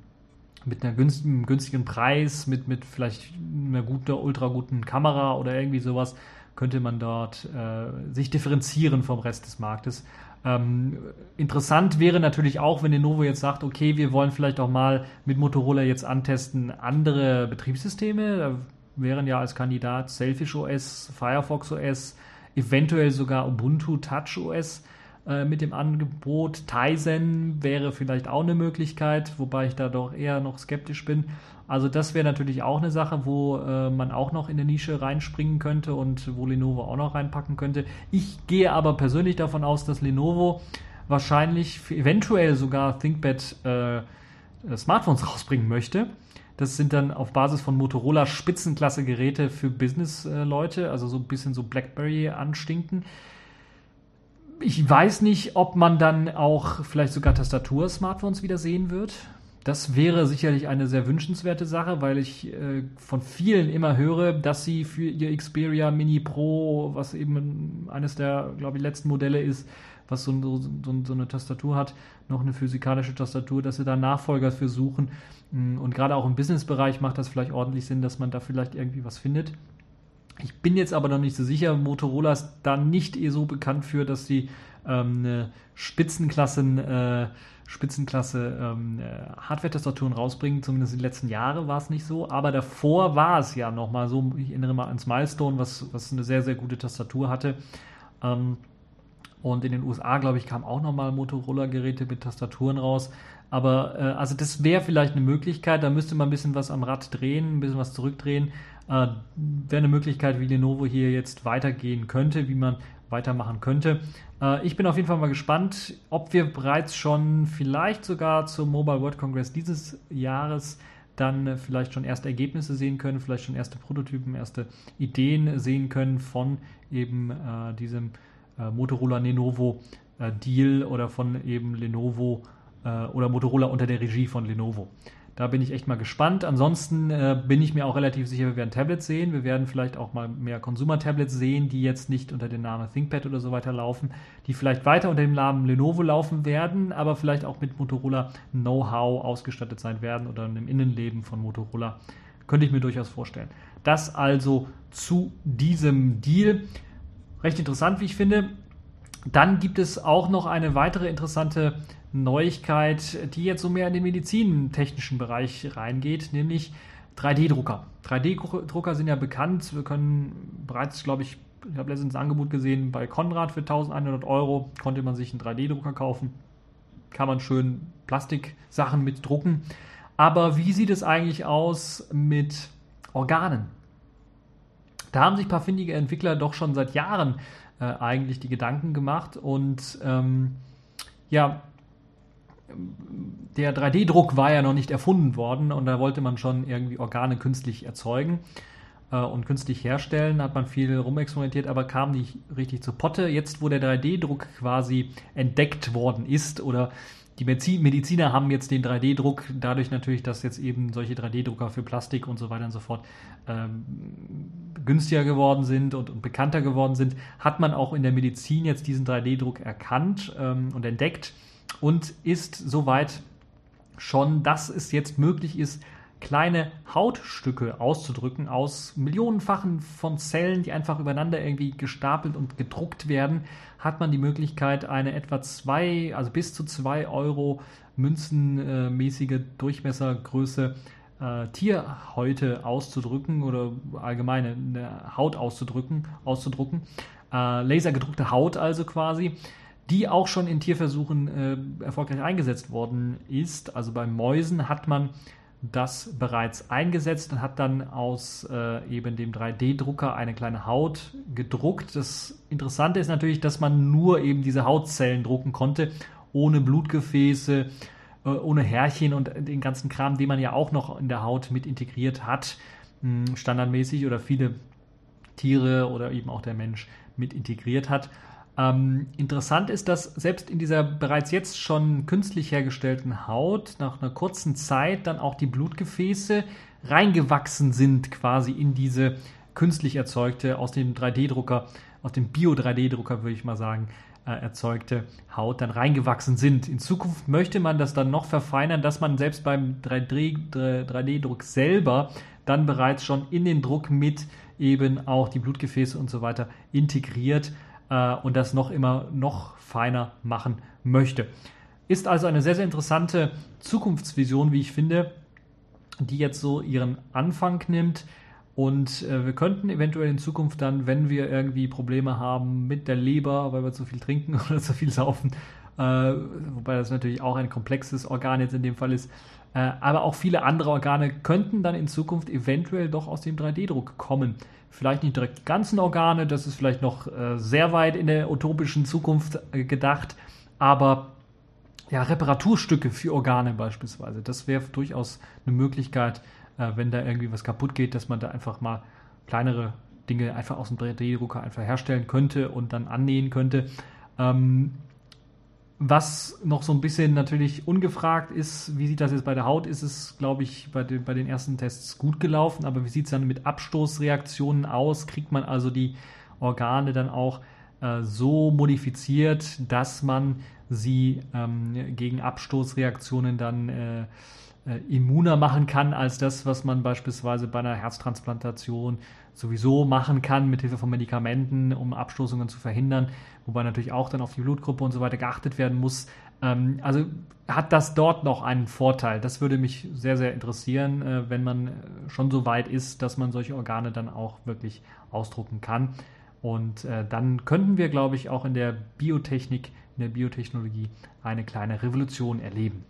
mit einem günstigen Preis, mit, mit vielleicht einer guten, ultra guten Kamera oder irgendwie sowas, könnte man dort äh, sich differenzieren vom Rest des Marktes. Ähm, interessant wäre natürlich auch, wenn Lenovo jetzt sagt, okay, wir wollen vielleicht auch mal mit Motorola jetzt antesten andere Betriebssysteme. Da wären ja als Kandidat Selfish OS, Firefox OS, eventuell sogar Ubuntu Touch OS äh, mit dem Angebot. Tizen wäre vielleicht auch eine Möglichkeit, wobei ich da doch eher noch skeptisch bin. Also das wäre natürlich auch eine Sache, wo äh, man auch noch in eine Nische reinspringen könnte und wo Lenovo auch noch reinpacken könnte. Ich gehe aber persönlich davon aus, dass Lenovo wahrscheinlich eventuell sogar ThinkPad äh, äh, Smartphones rausbringen möchte. Das sind dann auf Basis von Motorola Spitzenklasse-Geräte für Business-Leute, also so ein bisschen so BlackBerry anstinken. Ich weiß nicht, ob man dann auch vielleicht sogar Tastatur-Smartphones wieder sehen wird. Das wäre sicherlich eine sehr wünschenswerte Sache, weil ich äh, von vielen immer höre, dass sie für ihr Xperia Mini Pro, was eben eines der, glaube ich, letzten Modelle ist, was so, so, so, eine Tastatur hat, noch eine physikalische Tastatur, dass sie da Nachfolger für suchen. Und gerade auch im Businessbereich macht das vielleicht ordentlich Sinn, dass man da vielleicht irgendwie was findet. Ich bin jetzt aber noch nicht so sicher. Motorola ist da nicht eh so bekannt für, dass sie ähm, eine Spitzenklassen äh, Spitzenklasse ähm, äh, Hardware-Tastaturen rausbringen. Zumindest in den letzten Jahren war es nicht so. Aber davor war es ja nochmal so. Ich erinnere mal ans Milestone, was, was eine sehr, sehr gute Tastatur hatte. Ähm, und in den USA, glaube ich, kamen auch nochmal Motorola-Geräte mit Tastaturen raus. Aber äh, also das wäre vielleicht eine Möglichkeit. Da müsste man ein bisschen was am Rad drehen, ein bisschen was zurückdrehen. Äh, wäre eine Möglichkeit, wie Lenovo hier jetzt weitergehen könnte, wie man weitermachen könnte. Äh, ich bin auf jeden Fall mal gespannt, ob wir bereits schon vielleicht sogar zum Mobile World Congress dieses Jahres dann vielleicht schon erste Ergebnisse sehen können, vielleicht schon erste Prototypen, erste Ideen sehen können von eben äh, diesem äh, Motorola Lenovo äh, Deal oder von eben Lenovo äh, oder Motorola unter der Regie von Lenovo. Da bin ich echt mal gespannt. Ansonsten äh, bin ich mir auch relativ sicher, wir werden Tablets sehen. Wir werden vielleicht auch mal mehr Consumer-Tablets sehen, die jetzt nicht unter dem Namen ThinkPad oder so weiter laufen, die vielleicht weiter unter dem Namen Lenovo laufen werden, aber vielleicht auch mit Motorola Know-how ausgestattet sein werden oder einem Innenleben von Motorola. Könnte ich mir durchaus vorstellen. Das also zu diesem Deal. Recht interessant, wie ich finde. Dann gibt es auch noch eine weitere interessante Neuigkeit, die jetzt so mehr in den medizintechnischen Bereich reingeht, nämlich 3D-Drucker. 3D-Drucker sind ja bekannt. Wir können bereits, glaube ich, ich habe letztens ein Angebot gesehen, bei Konrad für 1100 Euro konnte man sich einen 3D-Drucker kaufen. Kann man schön Plastiksachen mit drucken. Aber wie sieht es eigentlich aus mit Organen? Da haben sich ein paar findige Entwickler doch schon seit Jahren äh, eigentlich die Gedanken gemacht und ähm, ja, der 3D-Druck war ja noch nicht erfunden worden und da wollte man schon irgendwie Organe künstlich erzeugen äh, und künstlich herstellen, hat man viel rumexperimentiert, aber kam nicht richtig zu Potte. Jetzt, wo der 3D-Druck quasi entdeckt worden ist oder die Mediziner haben jetzt den 3D-Druck, dadurch natürlich, dass jetzt eben solche 3D-Drucker für Plastik und so weiter und so fort ähm, günstiger geworden sind und, und, bekannter geworden sind, hat man auch in der Medizin jetzt diesen 3D-Druck erkannt ähm, und entdeckt und ist soweit schon, dass es jetzt möglich ist, kleine Hautstücke auszudrücken aus Millionenfachen von Zellen, die einfach übereinander irgendwie gestapelt und gedruckt werden, hat man die Möglichkeit, eine etwa zwei, also bis zu zwei Euro münzenmäßige Durchmessergröße äh, Tierhäute auszudrücken oder allgemeine eine Haut auszudrücken, auszudrucken. Äh, lasergedruckte Haut also quasi die auch schon in Tierversuchen äh, erfolgreich eingesetzt worden ist. Also bei Mäusen hat man das bereits eingesetzt und hat dann aus äh, eben dem 3D-Drucker eine kleine Haut gedruckt. Das Interessante ist natürlich, dass man nur eben diese Hautzellen drucken konnte, ohne Blutgefäße, ohne Härchen und den ganzen Kram, den man ja auch noch in der Haut mit integriert hat, hm, standardmäßig oder viele Tiere oder eben auch der Mensch mit integriert hat. Ähm, interessant ist, dass selbst in dieser bereits jetzt schon künstlich hergestellten Haut nach einer kurzen Zeit dann auch die Blutgefäße reingewachsen sind quasi in diese künstlich erzeugte, aus dem 3D-Drucker, aus dem Bio-3D-Drucker würde ich mal sagen, äh, erzeugte Haut dann reingewachsen sind. In Zukunft möchte man das dann noch verfeinern, dass man selbst beim 3D-Druck selber dann bereits schon in den Druck mit eben auch die Blutgefäße und so weiter integriert äh, und das noch immer noch feiner machen möchte. Ist also eine sehr, sehr interessante Zukunftsvision, wie ich finde, die jetzt so ihren Anfang nimmt. Und äh, wir könnten eventuell in Zukunft dann, wenn wir irgendwie Probleme haben mit der Leber, weil wir zu viel trinken oder zu viel saufen, äh, wobei das natürlich auch ein komplexes Organ jetzt in dem Fall ist, äh, aber auch viele andere Organe könnten dann in Zukunft eventuell doch aus dem 3D-Druck kommen. Vielleicht nicht direkt die ganzen Organe, das ist vielleicht noch äh, sehr weit in der utopischen Zukunft äh, gedacht, aber ja, Reparaturstücke für Organe beispielsweise. Das wäre durchaus eine Möglichkeit, äh, wenn da irgendwie was kaputt geht, dass man da einfach mal kleinere Dinge einfach aus dem 3D-Drucker einfach herstellen könnte und dann annähen könnte. Ähm, was noch so ein bisschen natürlich ungefragt ist, wie sieht das jetzt bei der Haut? Ist es, glaube ich, bei den, bei den ersten Tests gut gelaufen, aber wie sieht es dann mit Abstoßreaktionen aus? Kriegt man also die Organe dann auch äh, so modifiziert, dass man sie ähm, gegen Abstoßreaktionen dann äh, äh, immuner machen kann als das, was man beispielsweise bei einer Herztransplantation sowieso machen kann mit Hilfe von Medikamenten, um Abstoßungen zu verhindern, wobei natürlich auch dann auf die Blutgruppe und so weiter geachtet werden muss. Ähm, also hat das dort noch einen Vorteil? Das würde mich sehr, sehr interessieren, äh, wenn man schon so weit ist, dass man solche Organe dann auch wirklich ausdrucken kann. Und äh, dann könnten wir, glaube ich, auch in der Biotechnik, in der Biotechnologie eine kleine Revolution erleben.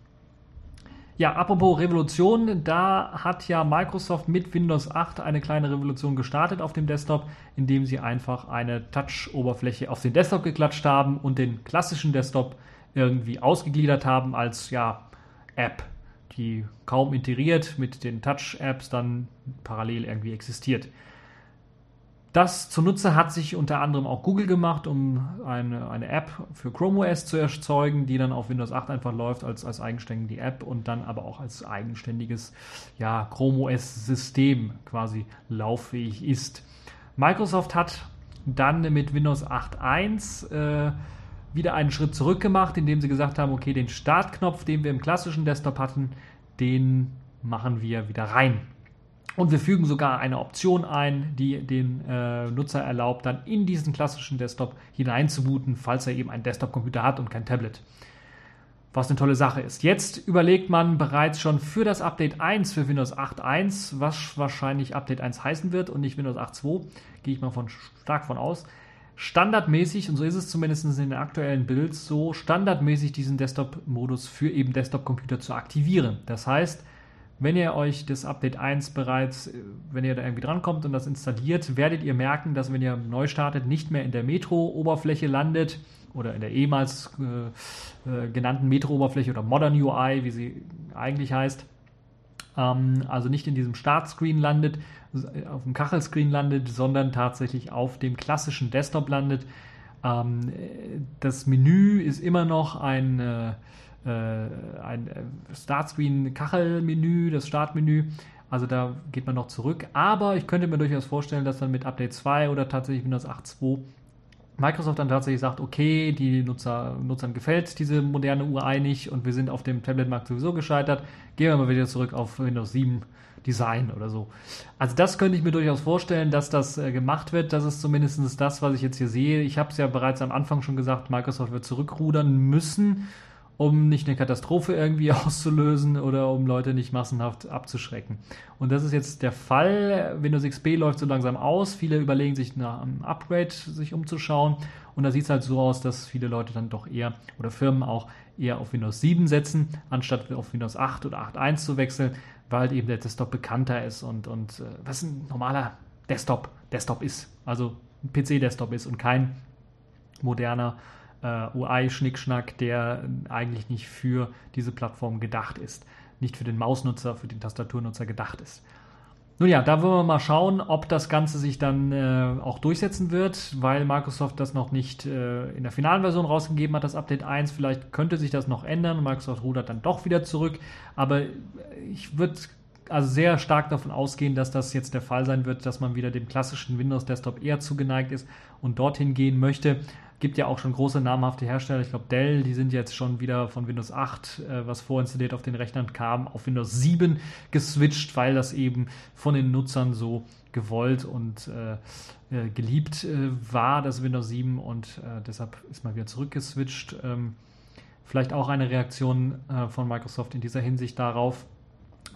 Ja, apropos Revolution, da hat ja Microsoft mit Windows 8 eine kleine Revolution gestartet auf dem Desktop, indem sie einfach eine Touch-Oberfläche auf den Desktop geklatscht haben und den klassischen Desktop irgendwie ausgegliedert haben als ja, App, die kaum integriert mit den Touch-Apps dann parallel irgendwie existiert. Das zunutze hat sich unter anderem auch Google gemacht, um eine, eine App für Chrome OS zu erzeugen, die dann auf Windows 8 einfach läuft als, als eigenständige App und dann aber auch als eigenständiges ja, Chrome OS-System quasi lauffähig ist. Microsoft hat dann mit Windows 8.1 äh, wieder einen Schritt zurück gemacht, indem sie gesagt haben, okay, den Startknopf, den wir im klassischen Desktop hatten, den machen wir wieder rein. Und wir fügen sogar eine Option ein, die den äh, Nutzer erlaubt, dann in diesen klassischen Desktop hineinzubooten, falls er eben einen Desktop-Computer hat und kein Tablet. Was eine tolle Sache ist. Jetzt überlegt man bereits schon für das Update 1 für Windows 8.1, was wahrscheinlich Update 1 heißen wird und nicht Windows 8.2, gehe ich mal von, stark von aus. Standardmäßig, und so ist es zumindest in den aktuellen Builds so, standardmäßig diesen Desktop-Modus für eben Desktop-Computer zu aktivieren. Das heißt, wenn ihr euch das Update 1 bereits, äh, wenn ihr da irgendwie drankommt und das installiert, werdet ihr merken, dass wenn ihr neu startet, nicht mehr in der Metro-Oberfläche landet oder in der ehemals äh, äh, genannten Metro-Oberfläche oder Modern UI, wie sie eigentlich heißt. Ähm, also nicht in diesem Startscreen landet, äh, auf dem Kachelscreen landet, sondern tatsächlich auf dem klassischen Desktop landet. Ähm, das Menü ist immer noch ein äh, äh, ein äh, Startscreen-Kachelmenü, das Startmenü. Also da geht man noch zurück. Aber ich könnte mir durchaus vorstellen, dass dann mit Update 2 oder tatsächlich Windows 8.2 Microsoft dann tatsächlich sagt, okay, die Nutzer, Nutzern gefällt diese moderne UI nicht und wir sind auf dem Tablet-Markt sowieso gescheitert. Gehen wir mal wieder zurück auf Windows 7 Design oder so. Also das könnte ich mir durchaus vorstellen, dass das äh, gemacht wird. Das ist zumindest das, was ich jetzt hier sehe. Ich habe es ja bereits am Anfang schon gesagt, Microsoft wird zurückrudern müssen um nicht eine Katastrophe irgendwie auszulösen oder um Leute nicht massenhaft abzuschrecken. Und das ist jetzt der Fall. Windows XP läuft so langsam aus. Viele überlegen sich nach einem Upgrade sich umzuschauen. Und da sieht es halt so aus, dass viele Leute dann doch eher oder Firmen auch eher auf Windows 7 setzen, anstatt auf Windows 8 oder 8.1 zu wechseln, weil halt eben der Desktop bekannter ist und, und äh, was ein normaler Desktop Desktop ist. Also ein PC-Desktop ist und kein moderner äh, UI-Schnickschnack, der eigentlich nicht für diese Plattform gedacht ist. Nicht für den Mausnutzer, für den Tastaturnutzer gedacht ist. Nun ja, da wollen wir mal schauen, ob das Ganze sich dann äh, auch durchsetzen wird, weil Microsoft das noch nicht äh, in der finalen Version rausgegeben hat, das Update 1. Vielleicht könnte sich das noch ändern. Microsoft rudert dann doch wieder zurück. Aber ich würde also sehr stark davon ausgehen, dass das jetzt der Fall sein wird, dass man wieder dem klassischen Windows Desktop eher zugeneigt ist und dorthin gehen möchte. Gibt ja auch schon große namhafte Hersteller. Ich glaube, Dell, die sind jetzt schon wieder von Windows 8, äh, was vorinstalliert auf den Rechnern kam, auf Windows 7 geswitcht, weil das eben von den Nutzern so gewollt und äh, äh, geliebt äh, war, das Windows 7 und äh, deshalb ist mal wieder zurückgeswitcht. Ähm, vielleicht auch eine Reaktion von Microsoft in dieser Hinsicht darauf.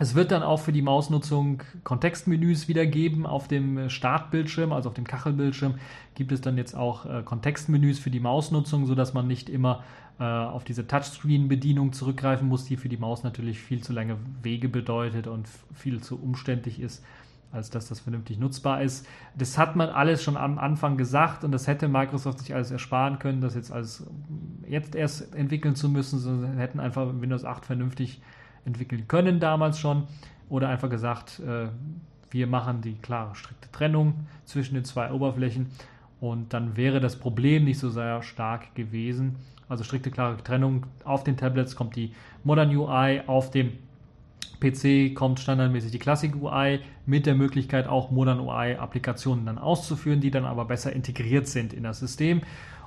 Es wird dann auch für die Mausnutzung Kontextmenüs wieder geben auf dem Startbildschirm, also auf dem Kachelbildschirm gibt es dann jetzt auch äh, Kontextmenüs für die Mausnutzung, sodass man nicht immer äh, auf diese Touchscreen-Bedienung zurückgreifen muss, die für die Maus natürlich viel zu lange Wege bedeutet und viel zu umständlich ist als dass das vernünftig nutzbar ist. Das hat man alles schon am Anfang gesagt und das hätte Microsoft sich alles ersparen können, das jetzt alles jetzt erst entwickeln zu müssen, sondern hätten einfach Windows 8 vernünftig entwickeln können damals schon oder einfach gesagt, äh, wir machen die klare, strikte Trennung zwischen den zwei Oberflächen und dann wäre das Problem nicht so sehr stark gewesen. Also strikte, klare Trennung. Auf den Tablets kommt die Modern UI, auf dem PC kommt standardmäßig die Classic UI mit der Möglichkeit auch Modern UI Applikationen dann auszuführen, die dann aber besser integriert sind in das System.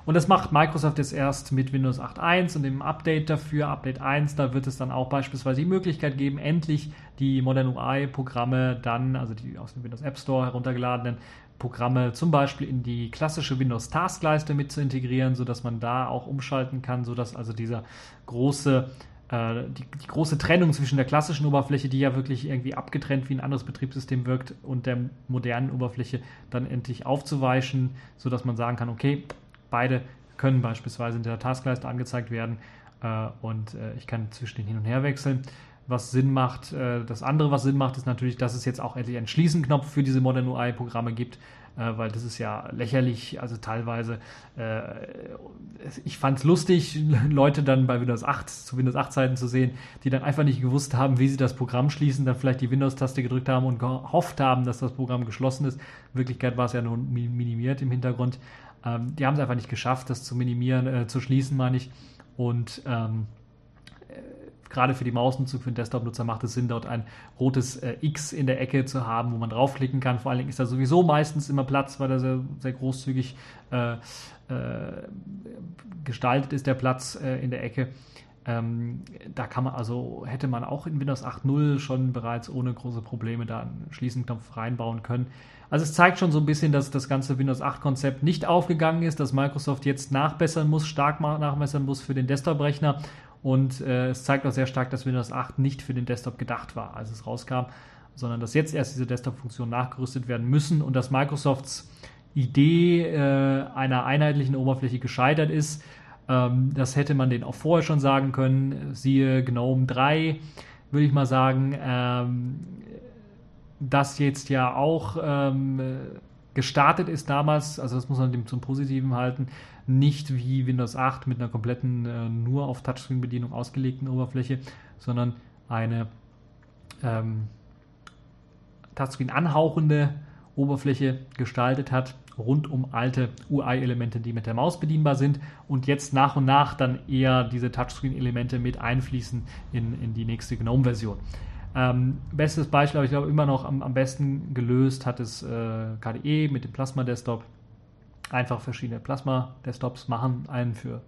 Und das macht Microsoft jetzt erst mit Windows 8.1 und dem Update dafür, Update 1, da wird es dann auch beispielsweise die Möglichkeit geben, endlich die Modern UI-Programme dann, also die aus dem Windows App Store heruntergeladenen Programme zum Beispiel in die klassische Windows Taskleiste mit zu integrieren, sodass man da auch umschalten kann, sodass also dieser große äh, die, die, große Trennung zwischen der klassischen Oberfläche, die ja wirklich irgendwie abgetrennt wie ein anderes Betriebssystem wirkt, und der modernen Oberfläche dann endlich aufzuweichen, sodass man sagen kann, okay, beide können beispielsweise in der Taskleiste angezeigt werden äh, und äh, ich kann zwischen den hin und her wechseln. Was Sinn macht, äh, das andere, was Sinn macht, ist natürlich, dass es jetzt auch endlich einen Schließen-Knopf für diese Modern UI-Programme gibt, äh, weil das ist ja lächerlich, also teilweise, äh, ich fand es lustig, Leute dann bei Windows 8 zu Windows 8 Zeiten zu sehen, die dann einfach nicht gewusst haben, wie sie das Programm schließen, dann vielleicht die Windows-Taste gedrückt haben und gehofft haben, dass das Programm geschlossen ist. In Wirklichkeit war es ja nur minimiert im Hintergrund. Ähm, die haben es einfach nicht geschafft, das zu minimieren, äh, zu schließen, meine ich. Und ähm, äh, gerade für die Mausnutzung, für den Desktop-Nutzer macht es Sinn, dort ein rotes äh, X in der Ecke zu haben, wo man draufklicken kann. Vor allen Dingen ist da sowieso meistens immer Platz, weil er sehr, sehr großzügig äh, äh, gestaltet ist, der Platz äh, in der Ecke. Ähm, da kann man also, hätte man auch in Windows 8.0 schon bereits ohne große Probleme da einen Schließenknopf reinbauen können. Also es zeigt schon so ein bisschen, dass das ganze Windows 8 Konzept nicht aufgegangen ist, dass Microsoft jetzt nachbessern muss, stark nachbessern muss für den Desktop-Rechner. Und äh, es zeigt auch sehr stark, dass Windows 8 nicht für den Desktop gedacht war, als es rauskam, sondern dass jetzt erst diese Desktop-Funktionen nachgerüstet werden müssen und dass Microsofts Idee äh, einer einheitlichen Oberfläche gescheitert ist. Ähm, das hätte man denen auch vorher schon sagen können. Siehe GNOME 3, würde ich mal sagen. Ähm, das jetzt ja auch ähm, gestartet ist damals, also das muss man dem zum Positiven halten, nicht wie Windows 8 mit einer kompletten äh, nur auf Touchscreen-Bedienung ausgelegten Oberfläche, sondern eine ähm, Touchscreen anhauchende Oberfläche gestaltet hat, rund um alte UI-Elemente, die mit der Maus bedienbar sind und jetzt nach und nach dann eher diese Touchscreen-Elemente mit einfließen in, in die nächste GNOME-Version. Ähm, bestes Beispiel, aber ich glaube immer noch am, am besten gelöst hat es äh, KDE mit dem Plasma Desktop. Einfach verschiedene Plasma Desktops machen, einen für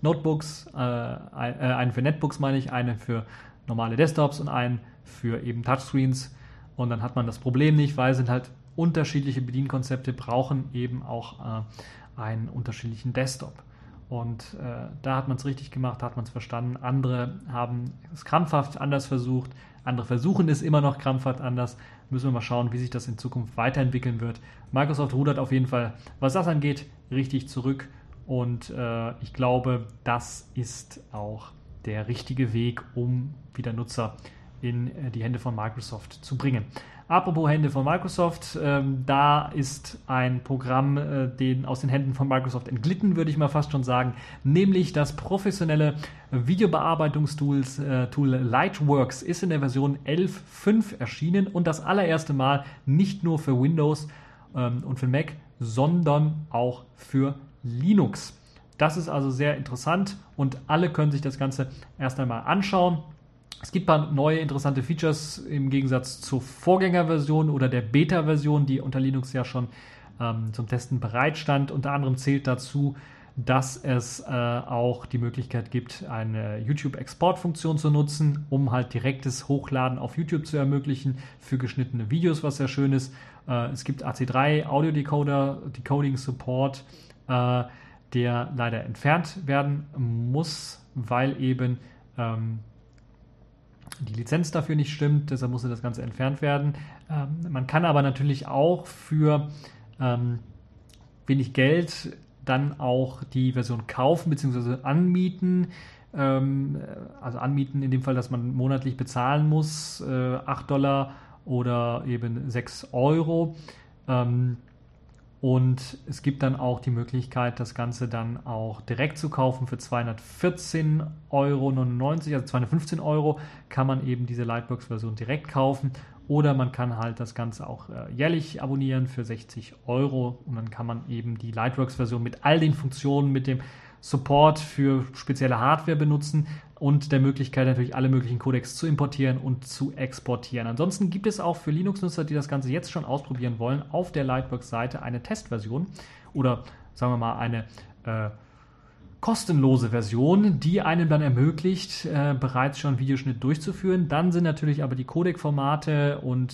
Notebooks, äh, äh, einen für Netbooks meine ich, einen für normale Desktops und einen für eben Touchscreens. Und dann hat man das Problem nicht, weil sind halt unterschiedliche Bedienkonzepte, brauchen eben auch äh, einen unterschiedlichen Desktop. Und äh, da hat man es richtig gemacht, hat man es verstanden. Andere haben es krampfhaft anders versucht. Andere versuchen es immer noch krampfhaft anders. Müssen wir mal schauen, wie sich das in Zukunft weiterentwickeln wird. Microsoft rudert auf jeden Fall, was das angeht, richtig zurück. Und äh, ich glaube, das ist auch der richtige Weg, um wieder Nutzer in äh, die Hände von Microsoft zu bringen. Apropos Hände von Microsoft, ähm, da ist ein Programm, äh, den aus den Händen von Microsoft entglitten, würde ich mal fast schon sagen, nämlich das professionelle Videobearbeitungstool äh, Tool Lightworks ist in der Version 11.5 erschienen und das allererste Mal nicht nur für Windows ähm, und für Mac, sondern auch für Linux. Das ist also sehr interessant und alle können sich das Ganze erst einmal anschauen. Es gibt ein paar neue interessante Features im Gegensatz zur Vorgängerversion oder der Beta-Version, die unter Linux ja schon ähm, zum Testen bereitstand. Unter anderem zählt dazu, dass es äh, auch die Möglichkeit gibt, eine YouTube-Exportfunktion zu nutzen, um halt direktes Hochladen auf YouTube zu ermöglichen für geschnittene Videos, was sehr schön ist. Äh, es gibt AC3 Audio Decoder, Decoding Support, äh, der leider entfernt werden muss, weil eben ähm, die Lizenz dafür nicht stimmt, deshalb musste das Ganze entfernt werden. Ähm, man kann aber natürlich auch für ähm, wenig Geld dann auch die Version kaufen bzw. anmieten. Ähm, also anmieten in dem Fall, dass man monatlich bezahlen muss, äh, 8 Dollar oder eben 6 Euro. Ähm, Und es gibt dann auch die Möglichkeit, das Ganze dann auch direkt zu kaufen für 214,99 Euro, also 215 Euro kann man eben diese Lightworks-Version direkt kaufen. Oder man kann halt das Ganze auch äh, jährlich abonnieren für 60 Euro und dann kann man eben die Lightworks-Version mit all den Funktionen, mit dem Support für spezielle Hardware benutzen und der Möglichkeit natürlich alle möglichen Codecs zu importieren und zu exportieren. Ansonsten gibt es auch für Linux-Nutzer, die das Ganze jetzt schon ausprobieren wollen, auf der Lightworks-Seite eine Testversion oder sagen wir mal eine äh, kostenlose Version, die einem dann ermöglicht, äh, bereits schon Videoschnitt durchzuführen. Dann sind natürlich aber die Codec-Formate und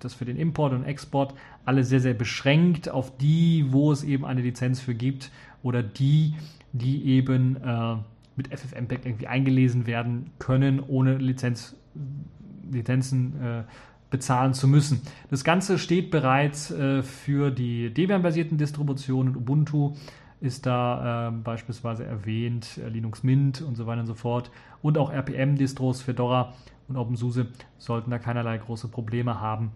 das für den Import und Export alle sehr, sehr beschränkt auf die, wo es eben eine Lizenz für gibt oder die, die eben äh, mit FFmpeg irgendwie eingelesen werden können, ohne Lizenz, Lizenzen äh, bezahlen zu müssen. Das Ganze steht bereits äh, für die Debian-basierten Distributionen Ubuntu ist da äh, beispielsweise erwähnt, äh, Linux Mint und so weiter und so fort. Und auch RPM-Distros für Dora und OpenSUSE sollten da keinerlei große Probleme haben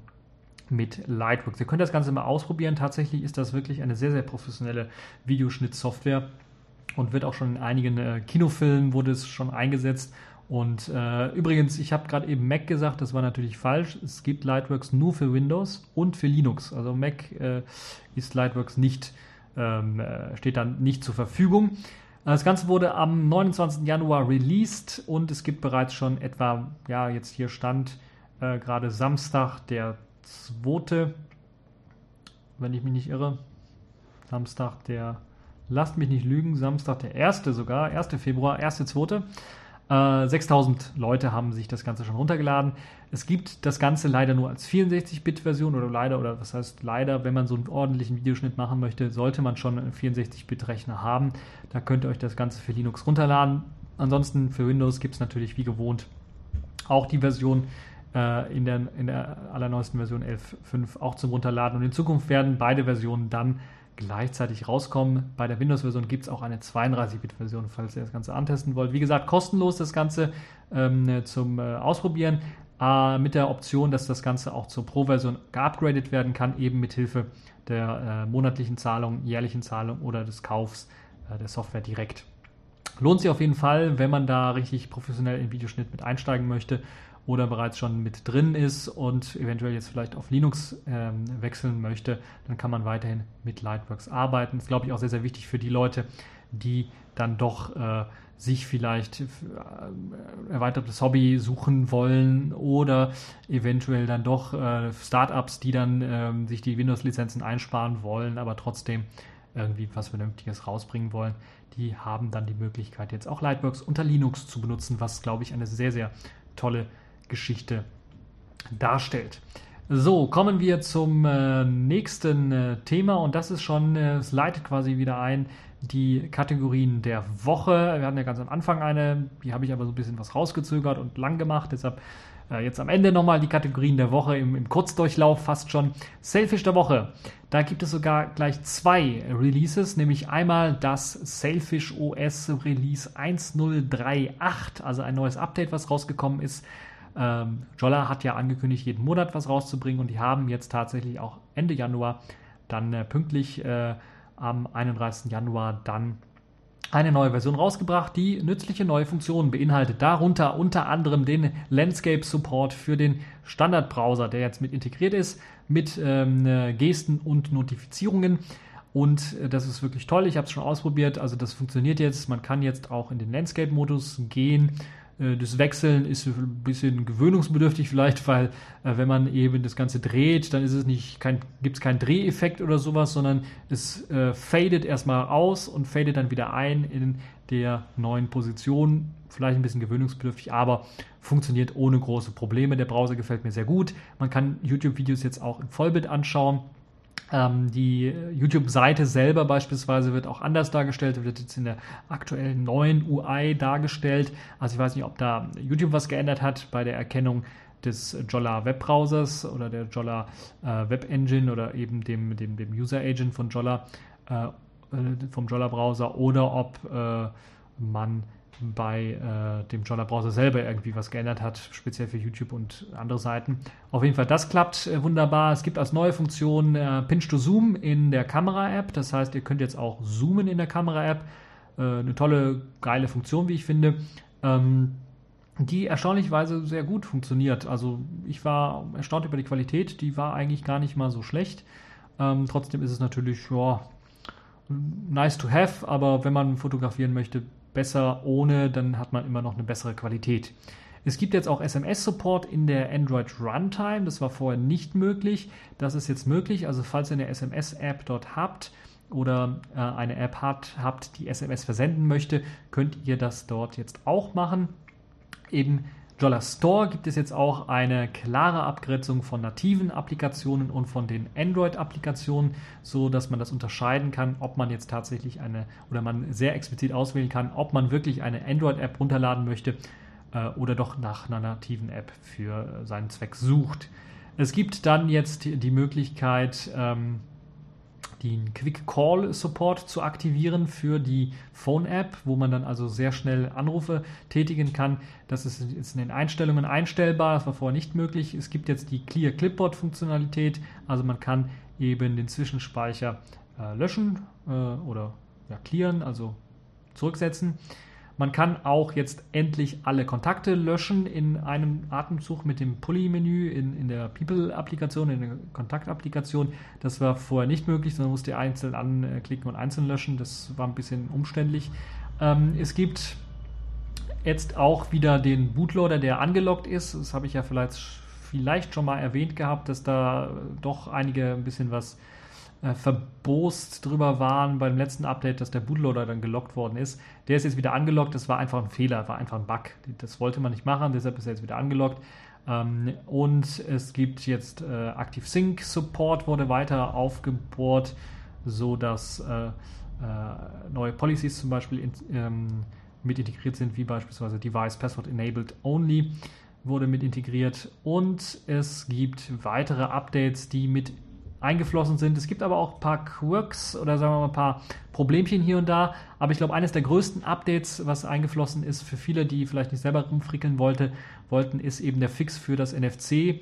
mit Lightworks. Ihr könnt das Ganze mal ausprobieren. Tatsächlich ist das wirklich eine sehr, sehr professionelle Videoschnittsoftware und wird auch schon in einigen äh, Kinofilmen wurde es schon eingesetzt. Und äh, übrigens, ich habe gerade eben Mac gesagt, das war natürlich falsch. Es gibt Lightworks nur für Windows und für Linux. Also Mac äh, ist Lightworks nicht ähm, äh, steht dann nicht zur Verfügung. Das Ganze wurde am 29. Januar released und es gibt bereits schon etwa, ja, jetzt hier stand äh, gerade Samstag, der 2., wenn ich mich nicht irre. Samstag, der, lasst mich nicht lügen, Samstag, der 1. sogar, 1. Februar, 1.2. Äh, 6000 Leute haben sich das Ganze schon runtergeladen. Es gibt das Ganze leider nur als 64-Bit-Version oder leider, oder was heißt leider, wenn man so einen ordentlichen Videoschnitt machen möchte, sollte man schon einen 64-Bit-Rechner haben. Da könnt ihr euch das Ganze für Linux runterladen. Ansonsten für Windows gibt es natürlich wie gewohnt auch die Version äh, in, der, in der allerneuesten Version 11.5 auch zum Runterladen. Und in Zukunft werden beide Versionen dann gleichzeitig rauskommen. Bei der Windows-Version gibt es auch eine 32-Bit-Version, falls ihr das Ganze antesten wollt. Wie gesagt, kostenlos das Ganze ähm, zum äh, Ausprobieren, äh, mit der Option, dass das Ganze auch zur Pro-Version geupgradet werden kann, eben mit Hilfe der äh, monatlichen Zahlung, jährlichen Zahlung oder des Kaufs äh, der Software direkt. Lohnt sich auf jeden Fall, wenn man da richtig professionell in Videoschnitt mit einsteigen möchte oder bereits schon mit drin ist und eventuell jetzt vielleicht auf Linux ähm, wechseln möchte, dann kann man weiterhin mit Lightworks arbeiten. Das ist, glaube ich, auch sehr, sehr wichtig für die Leute, die dann doch äh, sich vielleicht äh, erweitertes Hobby suchen wollen oder eventuell dann doch äh, Startups, die dann äh, sich die Windows-Lizenzen einsparen wollen, aber trotzdem irgendwie was Vernünftiges rausbringen wollen. Die haben dann die Möglichkeit, jetzt auch Lightworks unter Linux zu benutzen, was, glaube ich, eine sehr, sehr tolle Geschichte darstellt. So, kommen wir zum äh, nächsten äh, Thema und das ist schon, äh, es leitet quasi wieder ein, die Kategorien der Woche. Wir hatten ja ganz am Anfang eine, die habe ich aber so ein bisschen was rausgezögert und lang gemacht, deshalb jetzt am Ende nochmal die Kategorien der Woche im, im, Kurzdurchlauf fast schon. Sailfish der Woche. Da gibt es sogar gleich zwei Releases, nämlich einmal das Sailfish OS Release 1038, also ein neues Update, was rausgekommen ist ähm, Jolla hat ja angekündigt, jeden Monat was rauszubringen und die haben jetzt tatsächlich auch Ende Januar dann äh, pünktlich äh, am 31. Januar dann eine neue Version rausgebracht, die nützliche neue Funktionen beinhaltet. Darunter unter anderem den Landscape Support für den Standardbrowser, der jetzt mit integriert ist, mit ähm, äh, Gesten und Notifizierungen. Und äh, das ist wirklich toll. Ich habe es schon ausprobiert. Also das funktioniert jetzt. Man kann jetzt auch in den Landscape-Modus gehen das Wechseln ist ein bisschen gewöhnungsbedürftig vielleicht, weil äh, wenn man eben das Ganze dreht, dann ist es nicht kein, gibt es keinen Dreheffekt oder sowas, sondern es äh, fadet erstmal aus und fadet dann wieder ein in der neuen Position. Vielleicht ein bisschen gewöhnungsbedürftig, aber funktioniert ohne große Probleme. Der Browser gefällt mir sehr gut. Man kann YouTube-Videos jetzt auch im Vollbild anschauen. Ähm, die YouTube-Seite selber beispielsweise wird auch anders dargestellt, wird jetzt in der aktuellen neuen UI dargestellt. Also ich weiß nicht, ob da YouTube was geändert hat bei der Erkennung des Jolla Webbrowsers oder der Jolla äh, Web Engine oder eben dem, dem, dem User Agent von Jolla, äh, vom Jolla Browser oder ob äh, man bei äh, dem Jolla Browser selber irgendwie was geändert hat, speziell für YouTube und andere Seiten. Auf jeden Fall, das klappt äh, wunderbar. Es gibt als neue Funktion äh, Pinch to Zoom in der Kamera-App. Das heißt, ihr könnt jetzt auch zoomen in der Kamera-App. Äh, eine tolle, geile Funktion, wie ich finde. Ähm, die erstaunlicherweise sehr gut funktioniert. Also ich war erstaunt über die Qualität, die war eigentlich gar nicht mal so schlecht. Ähm, trotzdem ist es natürlich ja, nice to have, aber wenn man fotografieren möchte, besser ohne, dann hat man immer noch eine bessere Qualität. Es gibt jetzt auch SMS-Support in der Android Runtime. Das war vorher nicht möglich. Das ist jetzt möglich. Also falls ihr eine SMS-App dort habt oder äh, eine App hat, habt, die SMS versenden möchte, könnt ihr das dort jetzt auch machen. Im Jolla Store gibt es jetzt auch eine klare Abgrenzung von nativen Applikationen und von den Android-Applikationen, so dass man das unterscheiden kann, ob man jetzt tatsächlich eine oder man sehr explizit auswählen kann, ob man wirklich eine Android-App runterladen möchte äh, oder doch nach einer nativen App für seinen Zweck sucht. Es gibt dann jetzt die Möglichkeit, ähm, den Quick Call Support zu aktivieren für die Phone App, wo man dann also sehr schnell Anrufe tätigen kann. Das ist jetzt in den Einstellungen einstellbar, das war vorher nicht möglich. Es gibt jetzt die Clear Clipboard Funktionalität, also man kann eben den Zwischenspeicher äh, löschen äh, oder ja, clearen, also zurücksetzen. Man kann auch jetzt endlich alle Kontakte löschen in einem Atemzug mit dem Pulli-Menü in, in der People-Applikation, in der Kontakt-Applikation. Das war vorher nicht möglich, sondern musste einzeln anklicken und einzeln löschen. Das war ein bisschen umständlich. Ähm, es gibt jetzt auch wieder den Bootloader, der angelockt ist. Das habe ich ja vielleicht, vielleicht schon mal erwähnt gehabt, dass da doch einige ein bisschen was äh, verbost drüber waren beim letzten Update, dass der Bootloader dann gelockt worden ist. Der ist jetzt wieder angelockt, das war einfach ein Fehler, war einfach ein Bug. Das wollte man nicht machen, deshalb ist er jetzt wieder angelockt. Ähm, und es gibt jetzt äh, Active Sync Support, wurde weiter aufgebohrt, so dass äh, äh, neue Policies zum Beispiel in, ähm, mit integriert sind, wie beispielsweise Device Password Enabled Only wurde mit integriert und es gibt weitere Updates, die mit eingeflossen sind. Es gibt aber auch ein paar Quirks oder sagen wir mal ein paar Problemchen hier und da. Aber ich glaube, eines der größten Updates, was eingeflossen ist für viele, die vielleicht nicht selber rumfrickeln wollte, wollten, ist eben der Fix für das NFC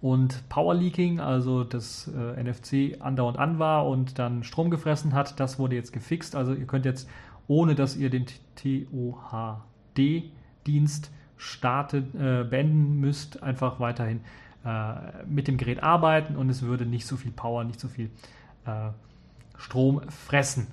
und Power Leaking, also das äh, NFC andauernd an war und dann Strom gefressen hat. Das wurde jetzt gefixt. Also ihr könnt jetzt, ohne dass ihr den TOHD-Dienst startet, äh, beenden müsst, einfach weiterhin äh, mit dem Gerät arbeiten und es würde nicht so viel Power, nicht so viel äh, Strom fressen.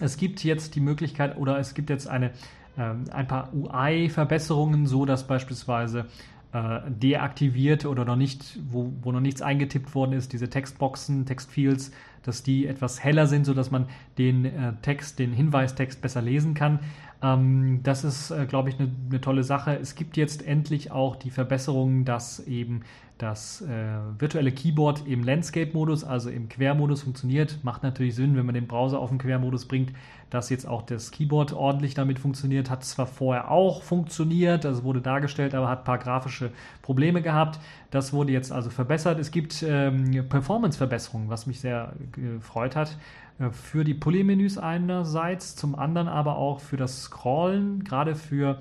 Es gibt jetzt die Möglichkeit oder es gibt jetzt eine, ähm, ein paar UI-Verbesserungen, so dass beispielsweise äh, deaktiviert oder noch nicht, wo, wo noch nichts eingetippt worden ist, diese Textboxen, Textfields, dass die etwas heller sind, sodass man den äh, Text, den Hinweistext besser lesen kann. Ähm, das ist, äh, glaube ich, eine ne tolle Sache. Es gibt jetzt endlich auch die Verbesserung, dass eben das äh, virtuelle Keyboard im Landscape-Modus, also im Quermodus funktioniert. Macht natürlich Sinn, wenn man den Browser auf den Quermodus bringt, dass jetzt auch das Keyboard ordentlich damit funktioniert. Hat zwar vorher auch funktioniert, also wurde dargestellt, aber hat ein paar grafische Probleme gehabt. Das wurde jetzt also verbessert. Es gibt ähm, Performance-Verbesserungen, was mich sehr gefreut hat. Äh, für die Pulley-Menüs einerseits, zum anderen aber auch für das Scrollen, gerade für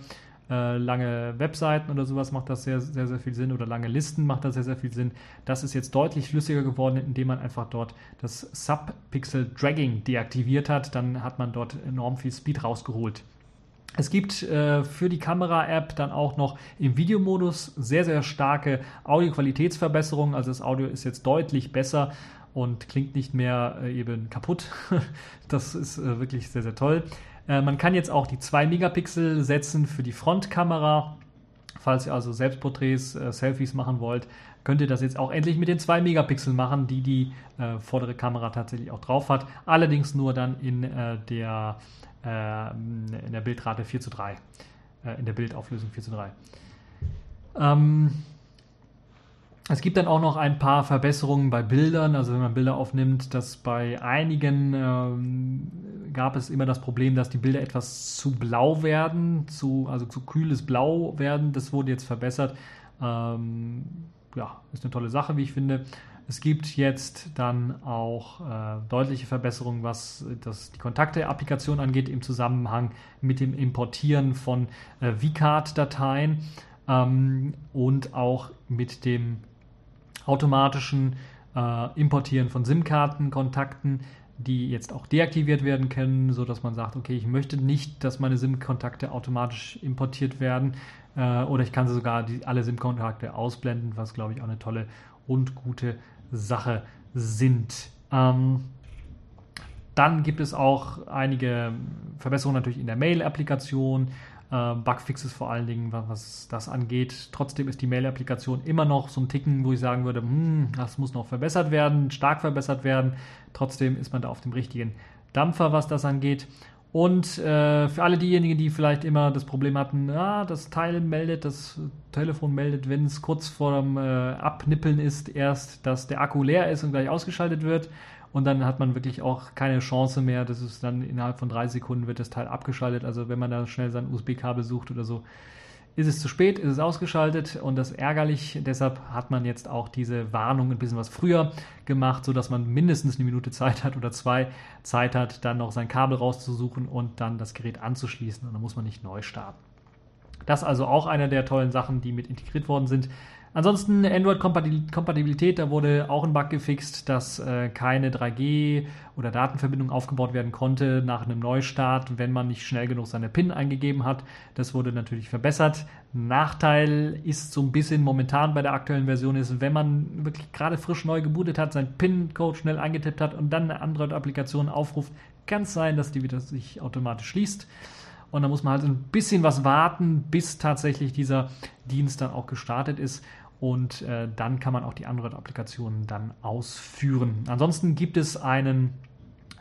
äh, lange Webseiten oder sowas macht das sehr, sehr, sehr viel Sinn oder lange Listen macht das sehr, sehr viel Sinn. Das ist jetzt deutlich flüssiger geworden, indem man einfach dort das Subpixel Dragging deaktiviert hat. Dann hat man dort enorm viel Speed rausgeholt. Es gibt äh, für die Kamera-App dann auch noch im Videomodus sehr, sehr starke Audioqualitätsverbesserungen. Also das Audio ist jetzt deutlich besser und klingt nicht mehr äh, eben kaputt. das ist äh, wirklich sehr, sehr toll. Äh, man kann jetzt auch die 2 Megapixel setzen für die Frontkamera. Falls ihr also Selbstporträts, äh, Selfies machen wollt, könnt ihr das jetzt auch endlich mit den 2 Megapixel machen, die die äh, vordere Kamera tatsächlich auch drauf hat. Allerdings nur dann in, äh, der, in der Bildrate 4 zu 3. in der Bildauflösung 4 zu 3. Ähm, es gibt dann auch noch ein paar Verbesserungen bei Bildern, also wenn man Bilder aufnimmt, dass bei einigen ähm, gab es immer das Problem, dass die Bilder etwas zu blau werden, zu, also zu kühles Blau werden. Das wurde jetzt verbessert. Ähm, ja, ist eine tolle Sache, wie ich finde. Es gibt jetzt dann auch äh, deutliche Verbesserungen, was das, die Kontakte-Applikation angeht, im Zusammenhang mit dem Importieren von äh, VCard-Dateien ähm, und auch mit dem automatischen äh, Importieren von SIM-Karten-Kontakten, die jetzt auch deaktiviert werden können, sodass man sagt, okay, ich möchte nicht, dass meine SIM-Kontakte automatisch importiert werden äh, oder ich kann sogar die, alle SIM-Kontakte ausblenden, was glaube ich auch eine tolle und gute Sache sind. Ähm, dann gibt es auch einige Verbesserungen natürlich in der Mail-Applikation, äh, Bugfixes vor allen Dingen, was das angeht. Trotzdem ist die Mail-Applikation immer noch so ein Ticken, wo ich sagen würde, hm, das muss noch verbessert werden, stark verbessert werden. Trotzdem ist man da auf dem richtigen Dampfer, was das angeht. Und äh, für alle diejenigen, die vielleicht immer das Problem hatten, ja, das Teil meldet, das Telefon meldet, wenn es kurz vor dem äh, Abnippeln ist, erst, dass der Akku leer ist und gleich ausgeschaltet wird. Und dann hat man wirklich auch keine Chance mehr. Das ist dann innerhalb von drei Sekunden wird das Teil abgeschaltet. Also wenn man da schnell sein USB-Kabel sucht oder so, ist es zu spät, ist es ausgeschaltet und das ärgerlich. Deshalb hat man jetzt auch diese Warnung ein bisschen was früher gemacht, sodass man mindestens eine Minute Zeit hat oder zwei Zeit hat, dann noch sein Kabel rauszusuchen und dann das Gerät anzuschließen und dann muss man nicht neu starten. Das ist also auch eine der tollen Sachen, die mit integriert worden sind. Ansonsten Android-Kompatibilität, da wurde auch ein Bug gefixt, dass äh, keine 3G oder Datenverbindung aufgebaut werden konnte nach einem Neustart, wenn man nicht schnell genug seine PIN eingegeben hat. Das wurde natürlich verbessert. Nachteil ist so ein bisschen momentan bei der aktuellen Version ist, wenn man wirklich gerade frisch neu gebootet hat, seinen PIN-Code schnell eingetippt hat und dann eine Android-Applikation aufruft, kann es sein, dass die wieder sich automatisch schließt. Und da muss man halt ein bisschen was warten, bis tatsächlich dieser Dienst dann auch gestartet ist und äh, dann kann man auch die Android-Applikationen dann ausführen. Ansonsten gibt es einen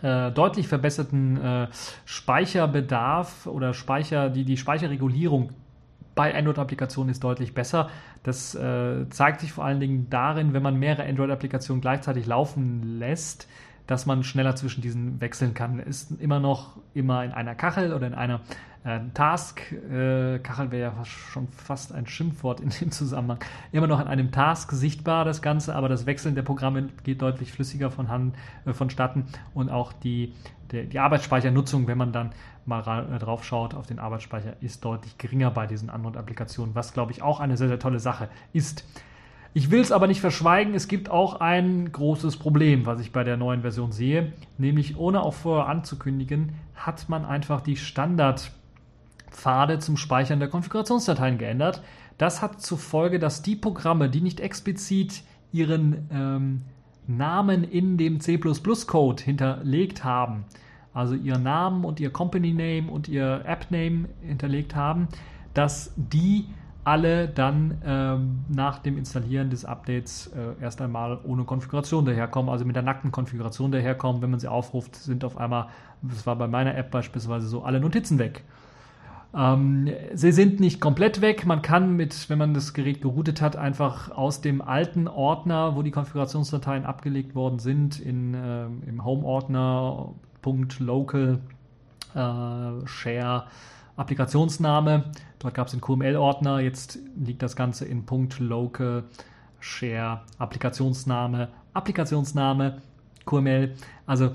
äh, deutlich verbesserten äh, Speicherbedarf oder Speicher, die, die Speicherregulierung bei Android-Applikationen ist deutlich besser. Das äh, zeigt sich vor allen Dingen darin, wenn man mehrere Android-Applikationen gleichzeitig laufen lässt, dass man schneller zwischen diesen wechseln kann. Ist immer noch immer in einer Kachel oder in einer äh, Task, äh, Kachel wäre ja schon fast ein Schimpfwort in dem Zusammenhang, immer noch in einem Task sichtbar das Ganze, aber das Wechseln der Programme geht deutlich flüssiger von Hand, äh, vonstatten. Und auch die, der, die Arbeitsspeichernutzung, wenn man dann mal äh, drauf schaut auf den Arbeitsspeicher, ist deutlich geringer bei diesen anderen Applikationen, was glaube ich auch eine sehr, sehr tolle Sache ist. Ich will es aber nicht verschweigen, es gibt auch ein großes Problem, was ich bei der neuen Version sehe, nämlich ohne auch vorher anzukündigen, hat man einfach die Standardpfade zum Speichern der Konfigurationsdateien geändert. Das hat zur Folge, dass die Programme, die nicht explizit ihren ähm, Namen in dem C++-Code hinterlegt haben, also ihren Namen und ihr Company Name und ihr App Name hinterlegt haben, dass die alle dann ähm, nach dem Installieren des Updates äh, erst einmal ohne Konfiguration daherkommen, also mit der nackten Konfiguration daherkommen. Wenn man sie aufruft, sind auf einmal, das war bei meiner App beispielsweise so, alle Notizen weg. Ähm, sie sind nicht komplett weg. Man kann mit, wenn man das Gerät geroutet hat, einfach aus dem alten Ordner, wo die Konfigurationsdateien abgelegt worden sind, in, äh, im Home-Ordner .local äh, share Applikationsname. Dort gab es den QML-Ordner. Jetzt liegt das Ganze in .local share Applikationsname, Applikationsname, QML. Also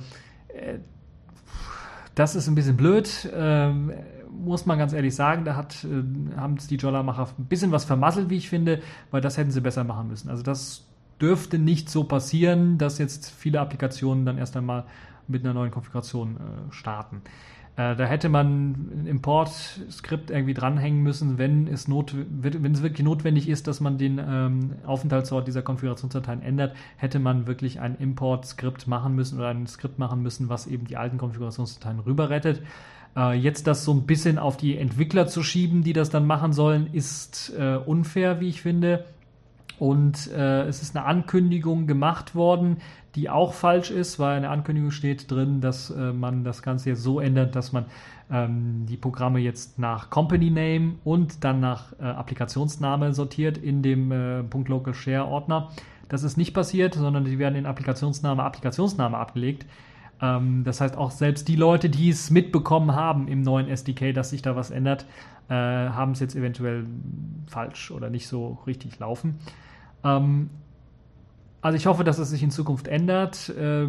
äh, das ist ein bisschen blöd, ähm, muss man ganz ehrlich sagen. Da hat, äh, haben die Jolla-Macher ein bisschen was vermasselt, wie ich finde, weil das hätten sie besser machen müssen. Also das dürfte nicht so passieren, dass jetzt viele Applikationen dann erst einmal mit einer neuen Konfiguration äh, starten. Äh, da hätte man ein Import-Skript irgendwie dranhängen müssen, wenn es, not, wenn es wirklich notwendig ist, dass man den ähm, Aufenthaltsort dieser Konfigurationsdateien ändert, hätte man wirklich ein Import-Skript machen müssen oder ein Skript machen müssen, was eben die alten Konfigurationsdateien rüberrettet. Äh, jetzt das so ein bisschen auf die Entwickler zu schieben, die das dann machen sollen, ist äh, unfair, wie ich finde. Und äh, es ist eine Ankündigung gemacht worden, die auch falsch ist, weil in der Ankündigung steht drin, dass äh, man das Ganze jetzt so ändert, dass man ähm, die Programme jetzt nach Company Name und dann nach äh, Applikationsname sortiert in dem äh, .local share Ordner. Das ist nicht passiert, sondern die werden in Applikationsname Applikationsname abgelegt. Ähm, das heißt, auch selbst die Leute, die es mitbekommen haben im neuen SDK, dass sich da was ändert, äh, haben es jetzt eventuell falsch oder nicht so richtig laufen. Ähm, Also ich hoffe, dass es sich in Zukunft ändert äh,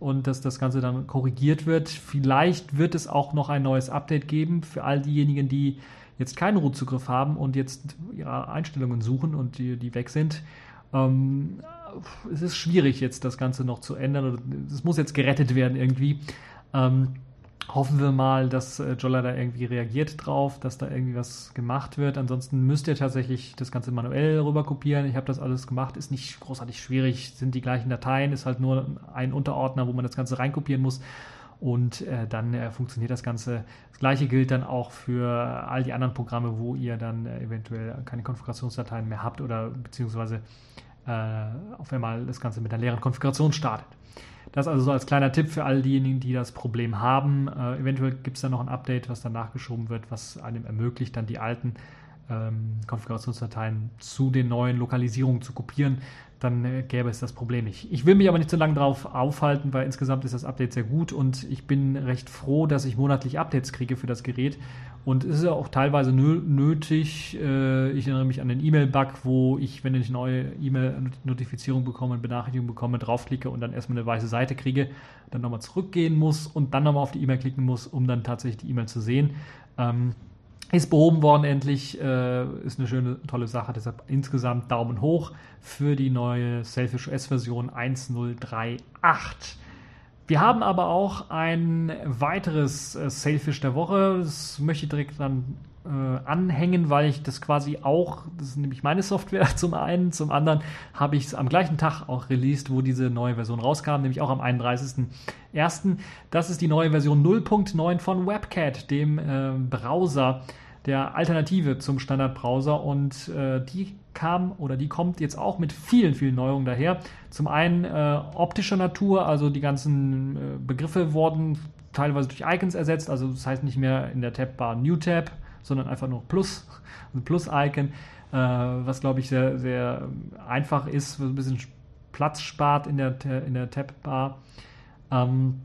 und dass das Ganze dann korrigiert wird. Vielleicht wird es auch noch ein neues Update geben für all diejenigen, die jetzt keinen Root-Zugriff haben und jetzt ihre Einstellungen suchen und die, die weg sind. Ähm, es ist schwierig jetzt das Ganze noch zu ändern. Es muss jetzt gerettet werden irgendwie. Ähm, hoffen wir mal, dass äh, Jolla da irgendwie reagiert drauf, dass da irgendwie was gemacht wird. Ansonsten müsst ihr tatsächlich das Ganze manuell rüber kopieren. Ich habe das alles gemacht, ist nicht großartig schwierig, sind die gleichen Dateien, ist halt nur ein Unterordner, wo man das Ganze reinkopieren muss. Und äh, dann äh, funktioniert das Ganze. Das gleiche gilt dann auch für all die anderen Programme, wo ihr dann äh, eventuell keine Konfigurationsdateien mehr habt oder beziehungsweise auf einmal das Ganze mit einer leeren Konfiguration startet. Das also so als kleiner Tipp für all diejenigen, die das Problem haben. Äh, eventuell gibt es dann noch ein Update, was dann nachgeschoben wird, was einem ermöglicht, dann die alten ähm, Konfigurationsdateien zu den neuen Lokalisierungen zu kopieren. Dann äh, gäbe es das Problem nicht. Ich will mich aber nicht zu lange darauf aufhalten, weil insgesamt ist das Update sehr gut und ich bin recht froh, dass ich monatlich Updates kriege für das Gerät und es ist ja auch teilweise nötig. Äh, ich erinnere mich an den E-Mail-Bug, wo ich, wenn ich eine neue E-Mail-Notifizierung bekomme, eine Benachrichtigung bekomme, draufklicke und dann erstmal eine weiße Seite kriege, dann nochmal zurückgehen muss und dann nochmal auf die E-Mail klicken muss, um dann tatsächlich die E-Mail zu sehen. Ähm, ist behoben worden endlich, äh, ist eine schöne, tolle Sache. Deshalb insgesamt Daumen hoch für die neue Selfish OS-Version 1038. Wir haben aber auch ein weiteres äh, Sailfish der Woche. Das möchte ich direkt dann äh, anhängen, weil ich das quasi auch, das ist nämlich meine Software zum einen, zum anderen habe ich es am gleichen Tag auch released, wo diese neue Version rauskam, nämlich auch am 31.01. Das ist die neue Version 0.9 von WebCat, dem äh, Browser, der Alternative zum Standardbrowser und äh, die kam oder die kommt jetzt auch mit vielen, vielen Neuerungen daher. Zum einen äh, optischer Natur, also die ganzen äh, Begriffe wurden teilweise durch Icons ersetzt, also das heißt nicht mehr in der Tabbar New Tab, sondern einfach nur Plus, ein Plus-Icon, äh, was glaube ich sehr, sehr einfach ist, ein bisschen Platz spart in der, in der Tabbar. Ähm,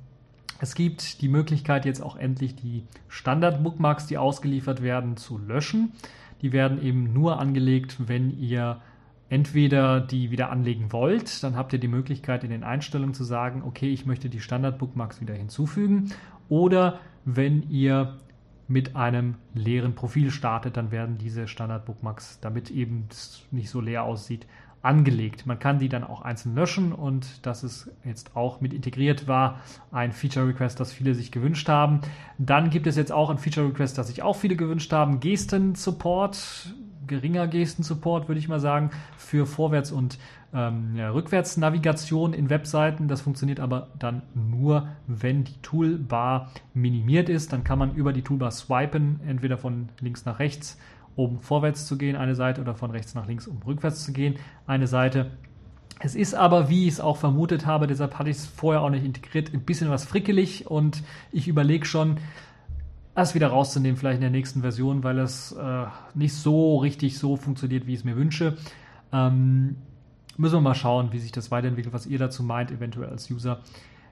es gibt die Möglichkeit jetzt auch endlich die Standard-Bookmarks, die ausgeliefert werden, zu löschen. Die werden eben nur angelegt, wenn ihr entweder die wieder anlegen wollt, dann habt ihr die Möglichkeit in den Einstellungen zu sagen, okay, ich möchte die Standard-Bookmarks wieder hinzufügen. Oder wenn ihr mit einem leeren Profil startet, dann werden diese Standard-Bookmarks, damit eben es nicht so leer aussieht, angelegt. Man kann die dann auch einzeln löschen und das ist jetzt auch mit integriert war, ein Feature Request, das viele sich gewünscht haben. Dann gibt es jetzt auch ein Feature Request, das sich auch viele gewünscht haben, Gesten Support, geringer Gesten Support, würde ich mal sagen, für Vorwärts- und ähm, ja, Rückwärtsnavigation in Webseiten. Das funktioniert aber dann nur, wenn die Toolbar minimiert ist. Dann kann man über die Toolbar swipen, entweder von links nach rechts um vorwärts zu gehen, eine Seite, oder von rechts nach links, um rückwärts zu gehen, eine Seite. Es ist aber, wie ich es auch vermutet habe, deshalb hatte ich es vorher auch nicht integriert, ein bisschen was frickelig und ich überlege schon, das wieder rauszunehmen, vielleicht in der nächsten Version, weil es äh, nicht so richtig so funktioniert, wie ich es mir wünsche. Ähm, müssen wir mal schauen, wie sich das weiterentwickelt, was ihr dazu meint, eventuell als User.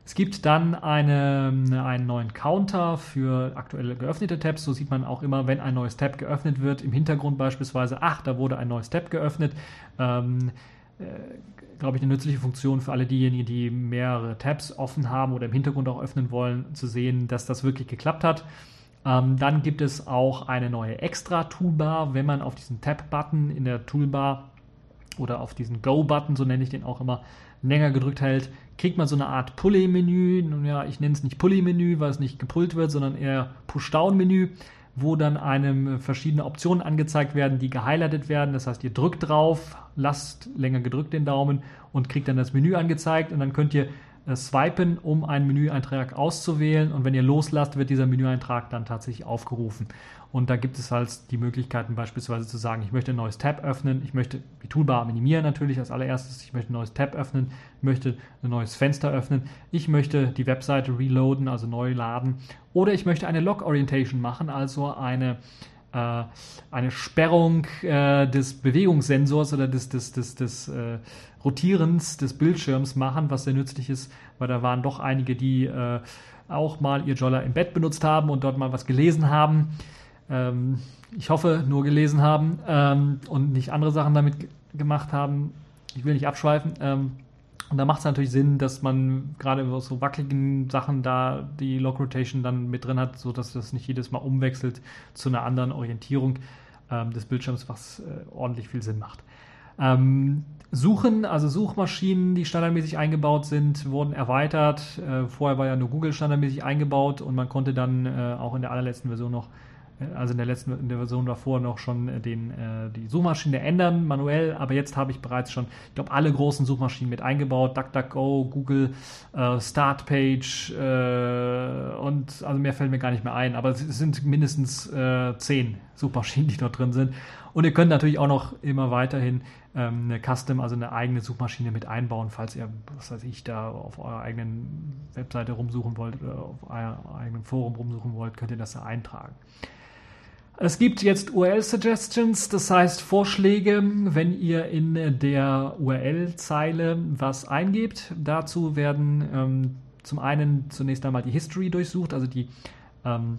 Es gibt dann eine, einen neuen Counter für aktuelle geöffnete Tabs. So sieht man auch immer, wenn ein neues Tab geöffnet wird, im Hintergrund beispielsweise, ach, da wurde ein neues Tab geöffnet. Ähm, äh, glaube ich, eine nützliche Funktion für alle diejenigen, die mehrere Tabs offen haben oder im Hintergrund auch öffnen wollen, zu sehen, dass das wirklich geklappt hat. Ähm, dann gibt es auch eine neue Extra-Toolbar, wenn man auf diesen Tab-Button in der Toolbar oder auf diesen Go-Button, so nenne ich den auch immer, länger gedrückt hält, kriegt man so eine Art Pulley-Menü. Nun ja, ich nenne es nicht Pulley-Menü, weil es nicht gepullt wird, sondern eher Push-Down-Menü, wo dann einem verschiedene Optionen angezeigt werden, die gehighlightet werden. Das heißt, ihr drückt drauf, lasst länger gedrückt den Daumen und kriegt dann das Menü angezeigt und dann könnt ihr äh, swipen, um einen Menüeintrag auszuwählen und wenn ihr loslasst, wird dieser Menüeintrag dann tatsächlich aufgerufen. Und da gibt es halt die Möglichkeiten beispielsweise zu sagen, ich möchte ein neues Tab öffnen, ich möchte die Toolbar minimieren natürlich als allererstes, ich möchte ein neues Tab öffnen, ich möchte ein neues Fenster öffnen, ich möchte die Webseite reloaden, also neu laden. Oder ich möchte eine Log Orientation machen, also eine äh, eine Sperrung äh, des Bewegungssensors oder des, des, des, des äh, Rotierens des Bildschirms machen, was sehr nützlich ist, weil da waren doch einige, die äh, auch mal ihr Jolla im Bett benutzt haben und dort mal was gelesen haben. Ähm, ich hoffe, nur gelesen haben ähm, und nicht andere Sachen damit gemacht haben. Ich will nicht abschweifen. Ähm, Und da macht es natürlich Sinn, dass man gerade bei so wackeligen Sachen da die Lock Rotation dann mit drin hat, sodass das nicht jedes Mal umwechselt zu einer anderen Orientierung ähm, des Bildschirms, was äh, ordentlich viel Sinn macht. Ähm, Suchen, also Suchmaschinen, die standardmäßig eingebaut sind, wurden erweitert. Äh, vorher war ja nur Google standardmäßig eingebaut und man konnte dann äh, auch in der allerletzten Version noch also in der letzten in der Version davor noch schon äh, den, äh, die Suchmaschine ändern, manuell, aber jetzt habe ich bereits schon, ich glaube, alle großen Suchmaschinen mit eingebaut, DuckDuckGo, Google, äh, Startpage äh, und also mehr fällt mir gar nicht mehr ein, aber es sind mindestens äh, zehn Suchmaschinen, die dort drin sind. Und ihr könnt natürlich auch noch immer weiterhin ähm, eine Custom, also eine eigene Suchmaschine mit einbauen, falls ihr, was weiß ich, da auf eurer eigenen Webseite rumsuchen wollt oder auf eurem eigenen Forum rumsuchen wollt, könnt ihr das da eintragen. Es gibt jetzt URL-Suggestions, das heißt Vorschläge, wenn ihr in der URL-Zeile was eingebt. Dazu werden ähm, zum einen zunächst einmal die History durchsucht, also die, ähm,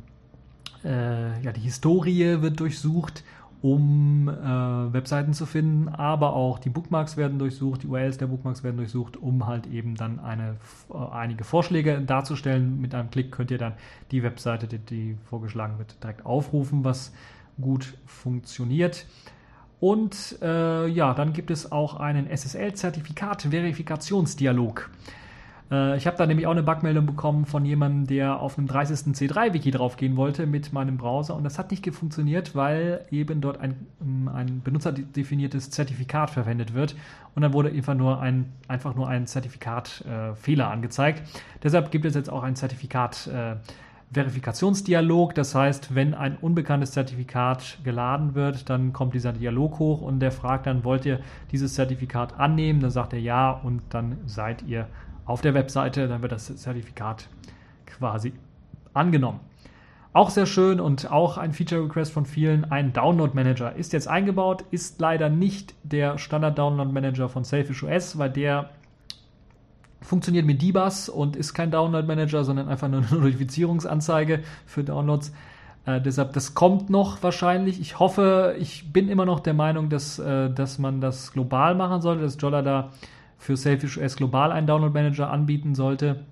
äh, ja, die Historie wird durchsucht um äh, Webseiten zu finden, aber auch die Bookmarks werden durchsucht, die URLs der Bookmarks werden durchsucht, um halt eben dann eine, äh, einige Vorschläge darzustellen. Mit einem Klick könnt ihr dann die Webseite, die, die vorgeschlagen wird, direkt aufrufen, was gut funktioniert. Und äh, ja, dann gibt es auch einen SSL-Zertifikat-Verifikationsdialog. Äh, ich habe da nämlich auch eine Bugmeldung bekommen von jemandem, der auf einem 30. C3-Wiki draufgehen wollte mit meinem Browser und das hat nicht funktioniert, weil eben dort ein, ähm, ein benutzerdefiniertes Zertifikat verwendet wird und dann wurde einfach nur ein, einfach nur ein Zertifikatfehler äh, angezeigt. Deshalb gibt es jetzt auch ein Zertifikat. Äh, Verifikationsdialog. Das heißt, wenn ein unbekanntes Zertifikat geladen wird, dann kommt dieser Dialog hoch und der fragt dann, wollt ihr dieses Zertifikat annehmen? Dann sagt er ja und dann seid ihr auf der Webseite, dann wird das Zertifikat quasi angenommen. Auch sehr schön und auch ein Feature Request von vielen. Ein Download Manager ist jetzt eingebaut, ist leider nicht der Standard Download Manager von Selfish OS, weil der funktioniert mit DBus und ist kein Download Manager, sondern einfach nur eine Notifizierungsanzeige für Downloads. Äh, deshalb, das kommt noch wahrscheinlich. Ich hoffe, ich bin immer noch der Meinung, dass, äh, dass man das global machen sollte, dass Jolla da für Selfish OS global einen Download Manager anbieten sollte,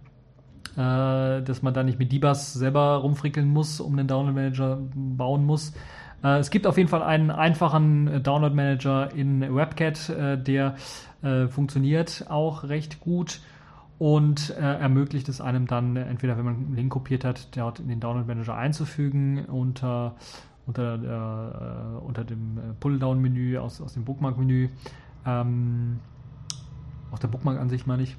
äh, dass man da nicht mit Dbus selber rumfrickeln muss, um einen Download Manager bauen muss. Äh, es gibt auf jeden Fall einen einfachen äh, Download Manager in WebCat, äh, der äh, funktioniert auch recht gut und äh, ermöglicht es einem dann entweder, wenn man einen Link kopiert hat, dort in den Download Manager einzufügen unter unter, unter dem Pull-Down-Menü aus, aus dem Bookmark-Menü. Ähm, auf der Bookmark-Ansicht meine ich.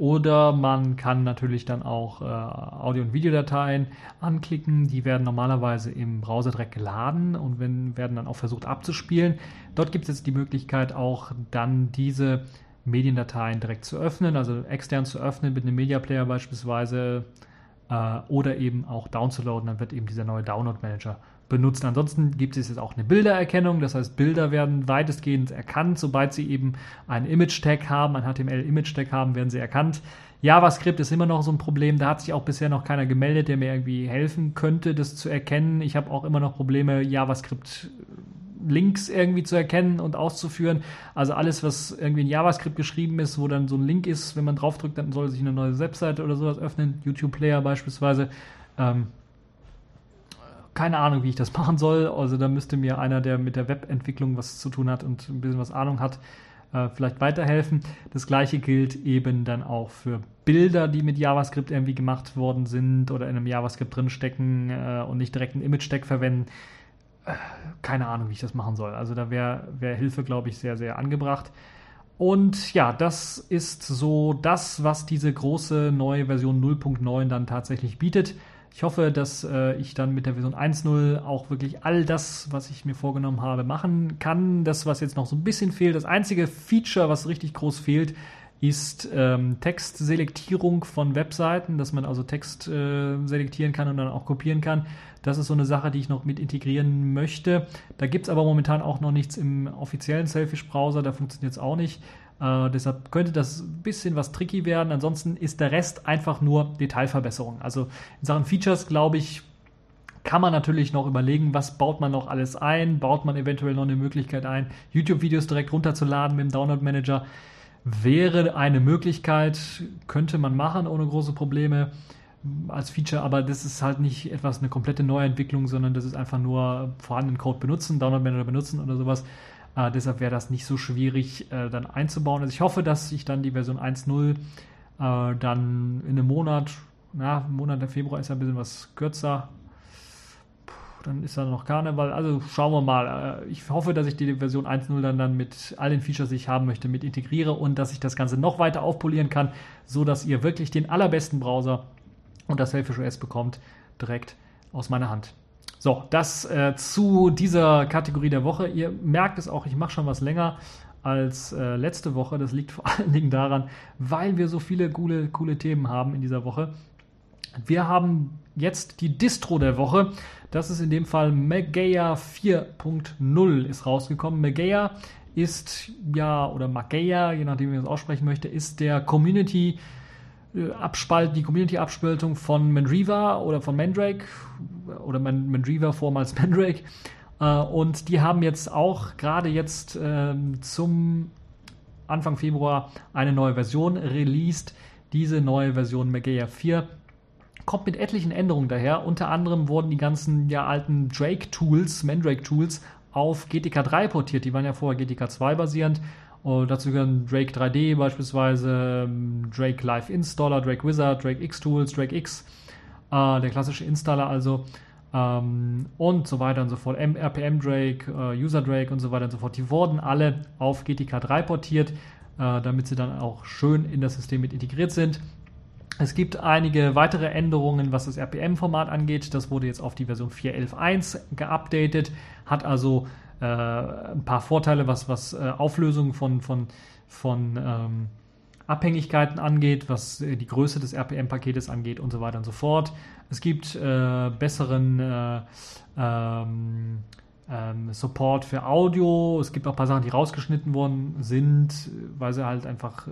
Oder man kann natürlich dann auch äh, Audio- und Videodateien anklicken. Die werden normalerweise im Browser direkt geladen und wenn, werden dann auch versucht abzuspielen. Dort gibt es jetzt die Möglichkeit auch dann diese Mediendateien direkt zu öffnen, also extern zu öffnen mit einem Media Player beispielsweise äh, oder eben auch downzuladen. Dann wird eben dieser neue Download Manager benutzen. Ansonsten gibt es jetzt auch eine Bildererkennung, das heißt, Bilder werden weitestgehend erkannt, sobald sie eben einen Image-Tag haben, ein HTML-Image-Tag haben, werden sie erkannt. JavaScript ist immer noch so ein Problem, da hat sich auch bisher noch keiner gemeldet, der mir irgendwie helfen könnte, das zu erkennen. Ich habe auch immer noch Probleme, JavaScript Links irgendwie zu erkennen und auszuführen. Also alles, was irgendwie in JavaScript geschrieben ist, wo dann so ein Link ist, wenn man draufdrückt, dann soll sich eine neue Webseite oder sowas öffnen, YouTube Player beispielsweise. Ähm, keine Ahnung, wie ich das machen soll. Also da müsste mir einer, der mit der Webentwicklung was zu tun hat und ein bisschen was Ahnung hat, äh, vielleicht weiterhelfen. Das gleiche gilt eben dann auch für Bilder, die mit JavaScript irgendwie gemacht worden sind oder in einem JavaScript drinstecken äh, und nicht direkt einen Image-Tag verwenden. Äh, keine Ahnung, wie ich das machen soll. Also da wäre wär Hilfe, glaube ich, sehr, sehr angebracht. Und ja, das ist so das, was diese große neue Version 0.9 dann tatsächlich bietet. Ich hoffe, dass äh, ich dann mit der Version 1.0 auch wirklich all das, was ich mir vorgenommen habe, machen kann. Das, was jetzt noch so ein bisschen fehlt, das einzige Feature, was richtig groß fehlt, ist ähm, Textselektierung von Webseiten, dass man also Text äh, selektieren kann und dann auch kopieren kann. Das ist so eine Sache, die ich noch mit integrieren möchte. Da gibt es aber momentan auch noch nichts im offiziellen Selfish-Browser, da funktioniert es auch nicht. Äh, deshalb könnte das ein bisschen was tricky werden. Ansonsten ist der Rest einfach nur Detailverbesserung. Also in Sachen Features, glaube ich, kann man natürlich noch überlegen, was baut man noch alles ein. Baut man eventuell noch eine Möglichkeit ein, YouTube-Videos direkt runterzuladen mit dem Download-Manager. wäre eine Möglichkeit, könnte man machen ohne große Probleme als Feature, aber das ist halt nicht etwas, eine komplette Neuentwicklung, sondern das ist einfach nur vorhandenen Code benutzen, Download Manager benutzen oder sowas. Äh, deshalb wäre das nicht so schwierig äh, dann einzubauen. Also ich hoffe, dass ich dann die Version 1.0 äh, dann in einem Monat, na, Monat der Februar ist ja ein bisschen was kürzer, dann ist da noch Karneval. Also schauen wir mal. Äh, ich hoffe, dass ich die Version 1.0 dann, dann mit all den Features, die ich haben möchte, mit integriere und dass ich das Ganze noch weiter aufpolieren kann, so dass ihr wirklich den allerbesten Browser und das Selfish OS bekommt direkt aus meiner Hand. So, das äh, zu dieser Kategorie der Woche. Ihr merkt es auch, ich mache schon was länger als äh, letzte Woche. Das liegt vor allen Dingen daran, weil wir so viele coole, coole Themen haben in dieser Woche. Wir haben jetzt die Distro der Woche. Das ist in dem Fall Mageia 4.0 ist rausgekommen. Mageia ist ja, oder Mageia, je nachdem wie man es aussprechen möchte, ist der Community äh, Abspalt, die Community-Abspaltung von Mandriva oder von Mandrake oder Mandriva vormals Mandrake. Äh, und die haben jetzt auch gerade jetzt ähm, zum Anfang Februar eine neue Version released. Diese neue Version Mageia 4 kommt mit etlichen Änderungen daher. Unter anderem wurden die ganzen ja, alten Drake-Tools, Mandrake-Tools auf GTK 3 portiert. Die waren ja vorher GTK 2 basierend. Und dazu gehören Drake 3D beispielsweise, ähm, Drake Live Installer, Drake Wizard, Drake X Tools, Drake X, äh, der klassische Installer also. Ähm, und so weiter und so fort. RPM Drake, äh, User Drake und so weiter und so fort. Die wurden alle auf GTK 3 portiert, äh, damit sie dann auch schön in das System mit integriert sind. Es gibt einige weitere Änderungen, was das RPM-Format angeht. Das wurde jetzt auf die Version 4.11.1 geupdatet, hat also äh, ein paar Vorteile, was, was äh, Auflösung von, von, von ähm, Abhängigkeiten angeht, was äh, die Größe des RPM-Paketes angeht und so weiter und so fort. Es gibt äh, besseren äh, ähm, ähm, Support für Audio. Es gibt auch ein paar Sachen, die rausgeschnitten worden sind, weil sie halt einfach äh,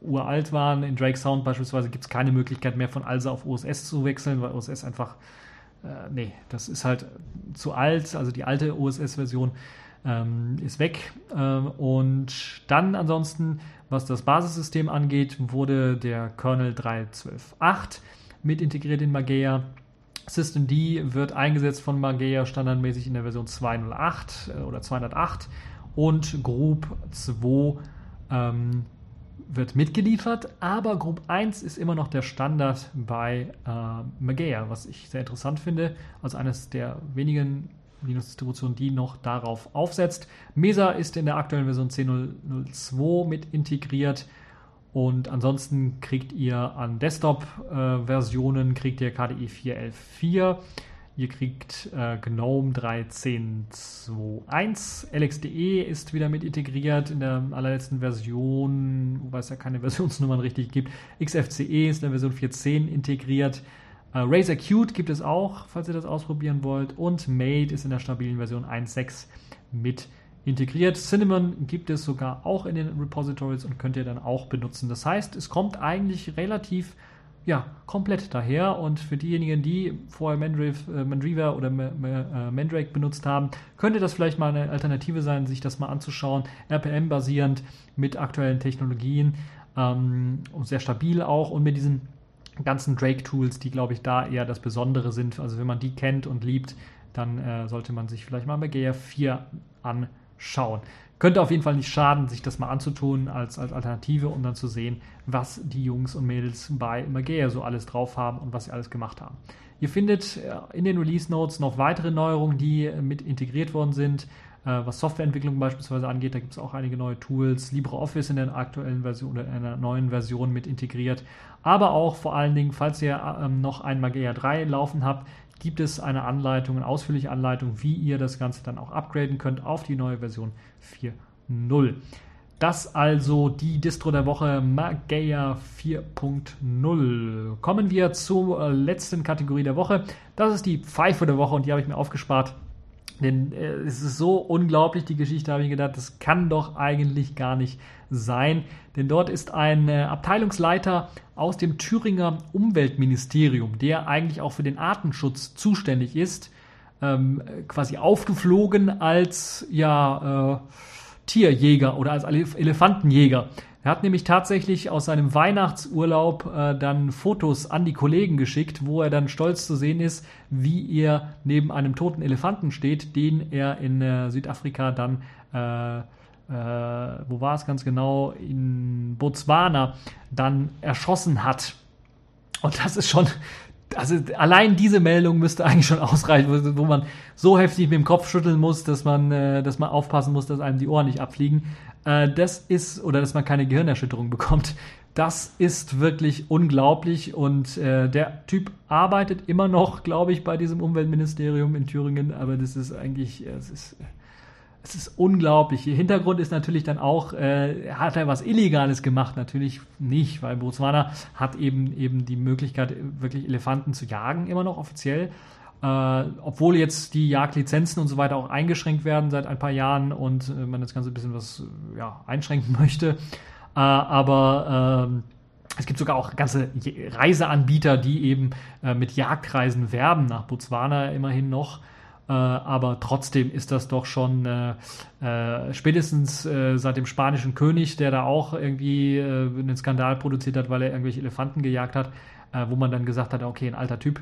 uralt waren. In Drake Sound beispielsweise gibt es keine Möglichkeit mehr von ALSA auf OSS zu wechseln, weil OSS einfach, äh, nee, das ist halt zu alt. Also die alte OSS-Version ähm, ist weg. Ähm, und dann ansonsten, was das Basissystem angeht, wurde der Kernel 3.12.8 mit integriert in Mageia. Systemd wird eingesetzt von Mageia standardmäßig in der Version 208 äh, oder 208 und Group 2 ähm, wird mitgeliefert, aber Group 1 ist immer noch der Standard bei äh, Mageia, was ich sehr interessant finde. Also eines der wenigen Linux-Distributionen, die noch darauf aufsetzt. Mesa ist in der aktuellen Version 10.02 mit integriert. Und ansonsten kriegt ihr an Desktop-Versionen, äh, kriegt ihr KDE 4.11.4, ihr kriegt äh, GNOME 13.2.1, LXDE ist wieder mit integriert in der allerletzten Version, wobei es ja keine Versionsnummern richtig gibt. XFCE ist in der Version 4.10 integriert. Äh, Razer Qt gibt es auch, falls ihr das ausprobieren wollt. Und Mate ist in der stabilen Version 1.6 mit integriert. Cinnamon gibt es sogar auch in den Repositories und könnt ihr dann auch benutzen. Das heißt, es kommt eigentlich relativ ja, komplett daher und für diejenigen, die vorher Mandriva, äh, Mandriva oder äh, Mandrake benutzt haben, könnte das vielleicht mal eine Alternative sein, sich das mal anzuschauen. RPM-basierend mit aktuellen Technologien ähm, und sehr stabil auch und mit diesen ganzen Drake-Tools, die glaube ich da eher das Besondere sind. Also wenn man die kennt und liebt, dann äh, sollte man sich vielleicht mal bei GR4 anschauen schauen. Könnte auf jeden Fall nicht schaden, sich das mal anzutun als, als Alternative, um dann zu sehen, was die Jungs und Mädels bei Magea so alles drauf haben und was sie alles gemacht haben. Ihr findet äh, in den Release Notes noch weitere Neuerungen, die mit integriert worden sind. Äh, was Softwareentwicklung beispielsweise angeht, da gibt es auch einige neue Tools. LibreOffice in der aktuellen Version oder in einer neuen Version mit integriert. Aber auch vor allen Dingen, falls ihr ähm, noch ein Magea 3 laufen habt, gibt es eine Anleitung, eine ausführliche Anleitung, wie ihr das Ganze dann auch upgraden könnt auf die neue Version 4.0. Das also die Distro der Woche Mageia 4.0. Kommen wir zur letzten Kategorie der Woche. Das ist die Pfeife der Woche und die habe ich mir aufgespart. Denn äh, es ist so unglaublich, die Geschichte, habe ich gedacht, das kann doch eigentlich gar nicht sein. Denn dort ist ein äh, Abteilungsleiter aus dem Thüringer Umweltministerium, der eigentlich auch für den Artenschutz zuständig ist, ähm, quasi aufgeflogen als ja, äh, Tierjäger oder als Elefantenjäger. Er hat nämlich tatsächlich aus seinem Weihnachtsurlaub äh, dann Fotos an die Kollegen geschickt, wo er dann stolz zu sehen ist, wie er neben einem toten Elefanten steht, den er in äh, Südafrika dann äh, äh, wo war es ganz genau, in Botswana dann erschossen hat. Und das ist schon, also allein diese Meldung müsste eigentlich schon ausreichen, wo man so heftig mit dem Kopf schütteln muss, dass man, äh, dass man aufpassen muss, dass einem die Ohren nicht abfliegen. Äh, das ist, oder dass man keine Gehirnerschütterung bekommt. Das ist wirklich unglaublich und äh, der Typ arbeitet immer noch, glaube ich, bei diesem Umweltministerium in Thüringen, aber das ist eigentlich, es ist, es ist unglaublich. Ihr Hintergrund ist natürlich dann auch, äh, hat er was Illegales gemacht? Natürlich nicht, weil Botswana hat eben eben die Möglichkeit, wirklich Elefanten zu jagen, immer noch offiziell. Äh, obwohl jetzt die Jagdlizenzen und so weiter auch eingeschränkt werden seit ein paar Jahren und äh, man das Ganze ein bisschen was ja, einschränken möchte. Äh, aber ähm, es gibt sogar auch ganze Reiseanbieter, die eben äh, mit Jagdreisen werben nach Botswana immerhin noch. Äh, aber trotzdem ist das doch schon äh, äh, spätestens äh, seit dem spanischen König, der da auch irgendwie äh, einen Skandal produziert hat, weil er irgendwelche Elefanten gejagt hat, äh, wo man dann gesagt hat, okay, ein alter Typ.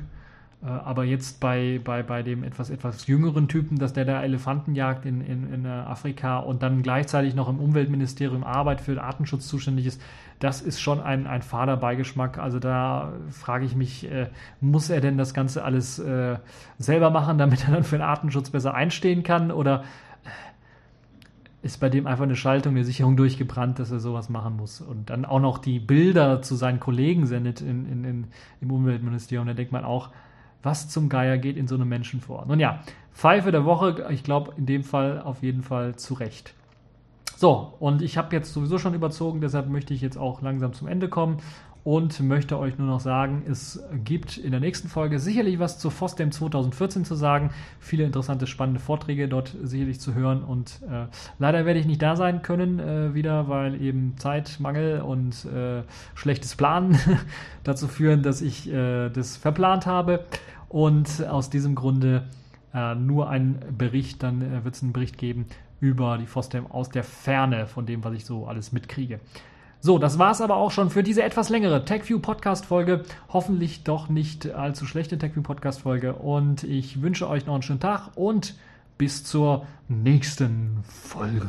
aber jetzt bei, bei, bei dem etwas, etwas jüngeren Typen, dass der da Elefanten jagt in, in, in Afrika und dann gleichzeitig noch im Umweltministerium Arbeit für den Artenschutz zuständig ist, das ist schon ein, ein fader Beigeschmack. Also da frage ich mich, äh, muss er denn das Ganze alles äh, selber machen, damit er dann für den Artenschutz besser einstehen kann? Oder äh, ist bei dem einfach eine Schaltung, eine Sicherung durchgebrannt, dass er sowas machen muss? Und dann auch noch die Bilder zu seinen Kollegen sendet in, in, in, im Umweltministerium. Da denkt man auch, was zum Geier geht in so einem Menschen vor? Nun ja, Pfeife der Woche, ich glaube in dem Fall auf jeden Fall zu Recht. So, und ich habe jetzt sowieso schon überzogen, deshalb möchte ich jetzt auch langsam zum Ende kommen und möchte euch nur noch sagen, es gibt in der nächsten Folge sicherlich was zu FOSDEM 2014 zu sagen. Viele interessante, spannende Vorträge dort sicherlich zu hören und äh, leider werde ich nicht da sein können äh, wieder, weil eben Zeitmangel und äh, schlechtes Planen dazu führen, dass ich äh, das verplant habe und aus diesem Grunde äh, nur einen Bericht, dann äh, wird es einen Bericht geben über die FOSDEM aus der Ferne von dem, was ich so alles mitkriege. So, das war es aber auch schon für diese etwas längere TechView Podcast Folge. Hoffentlich doch nicht allzu schlechte TechView Podcast Folge. Und ich wünsche euch noch einen schönen Tag und bis zur nächsten Folge.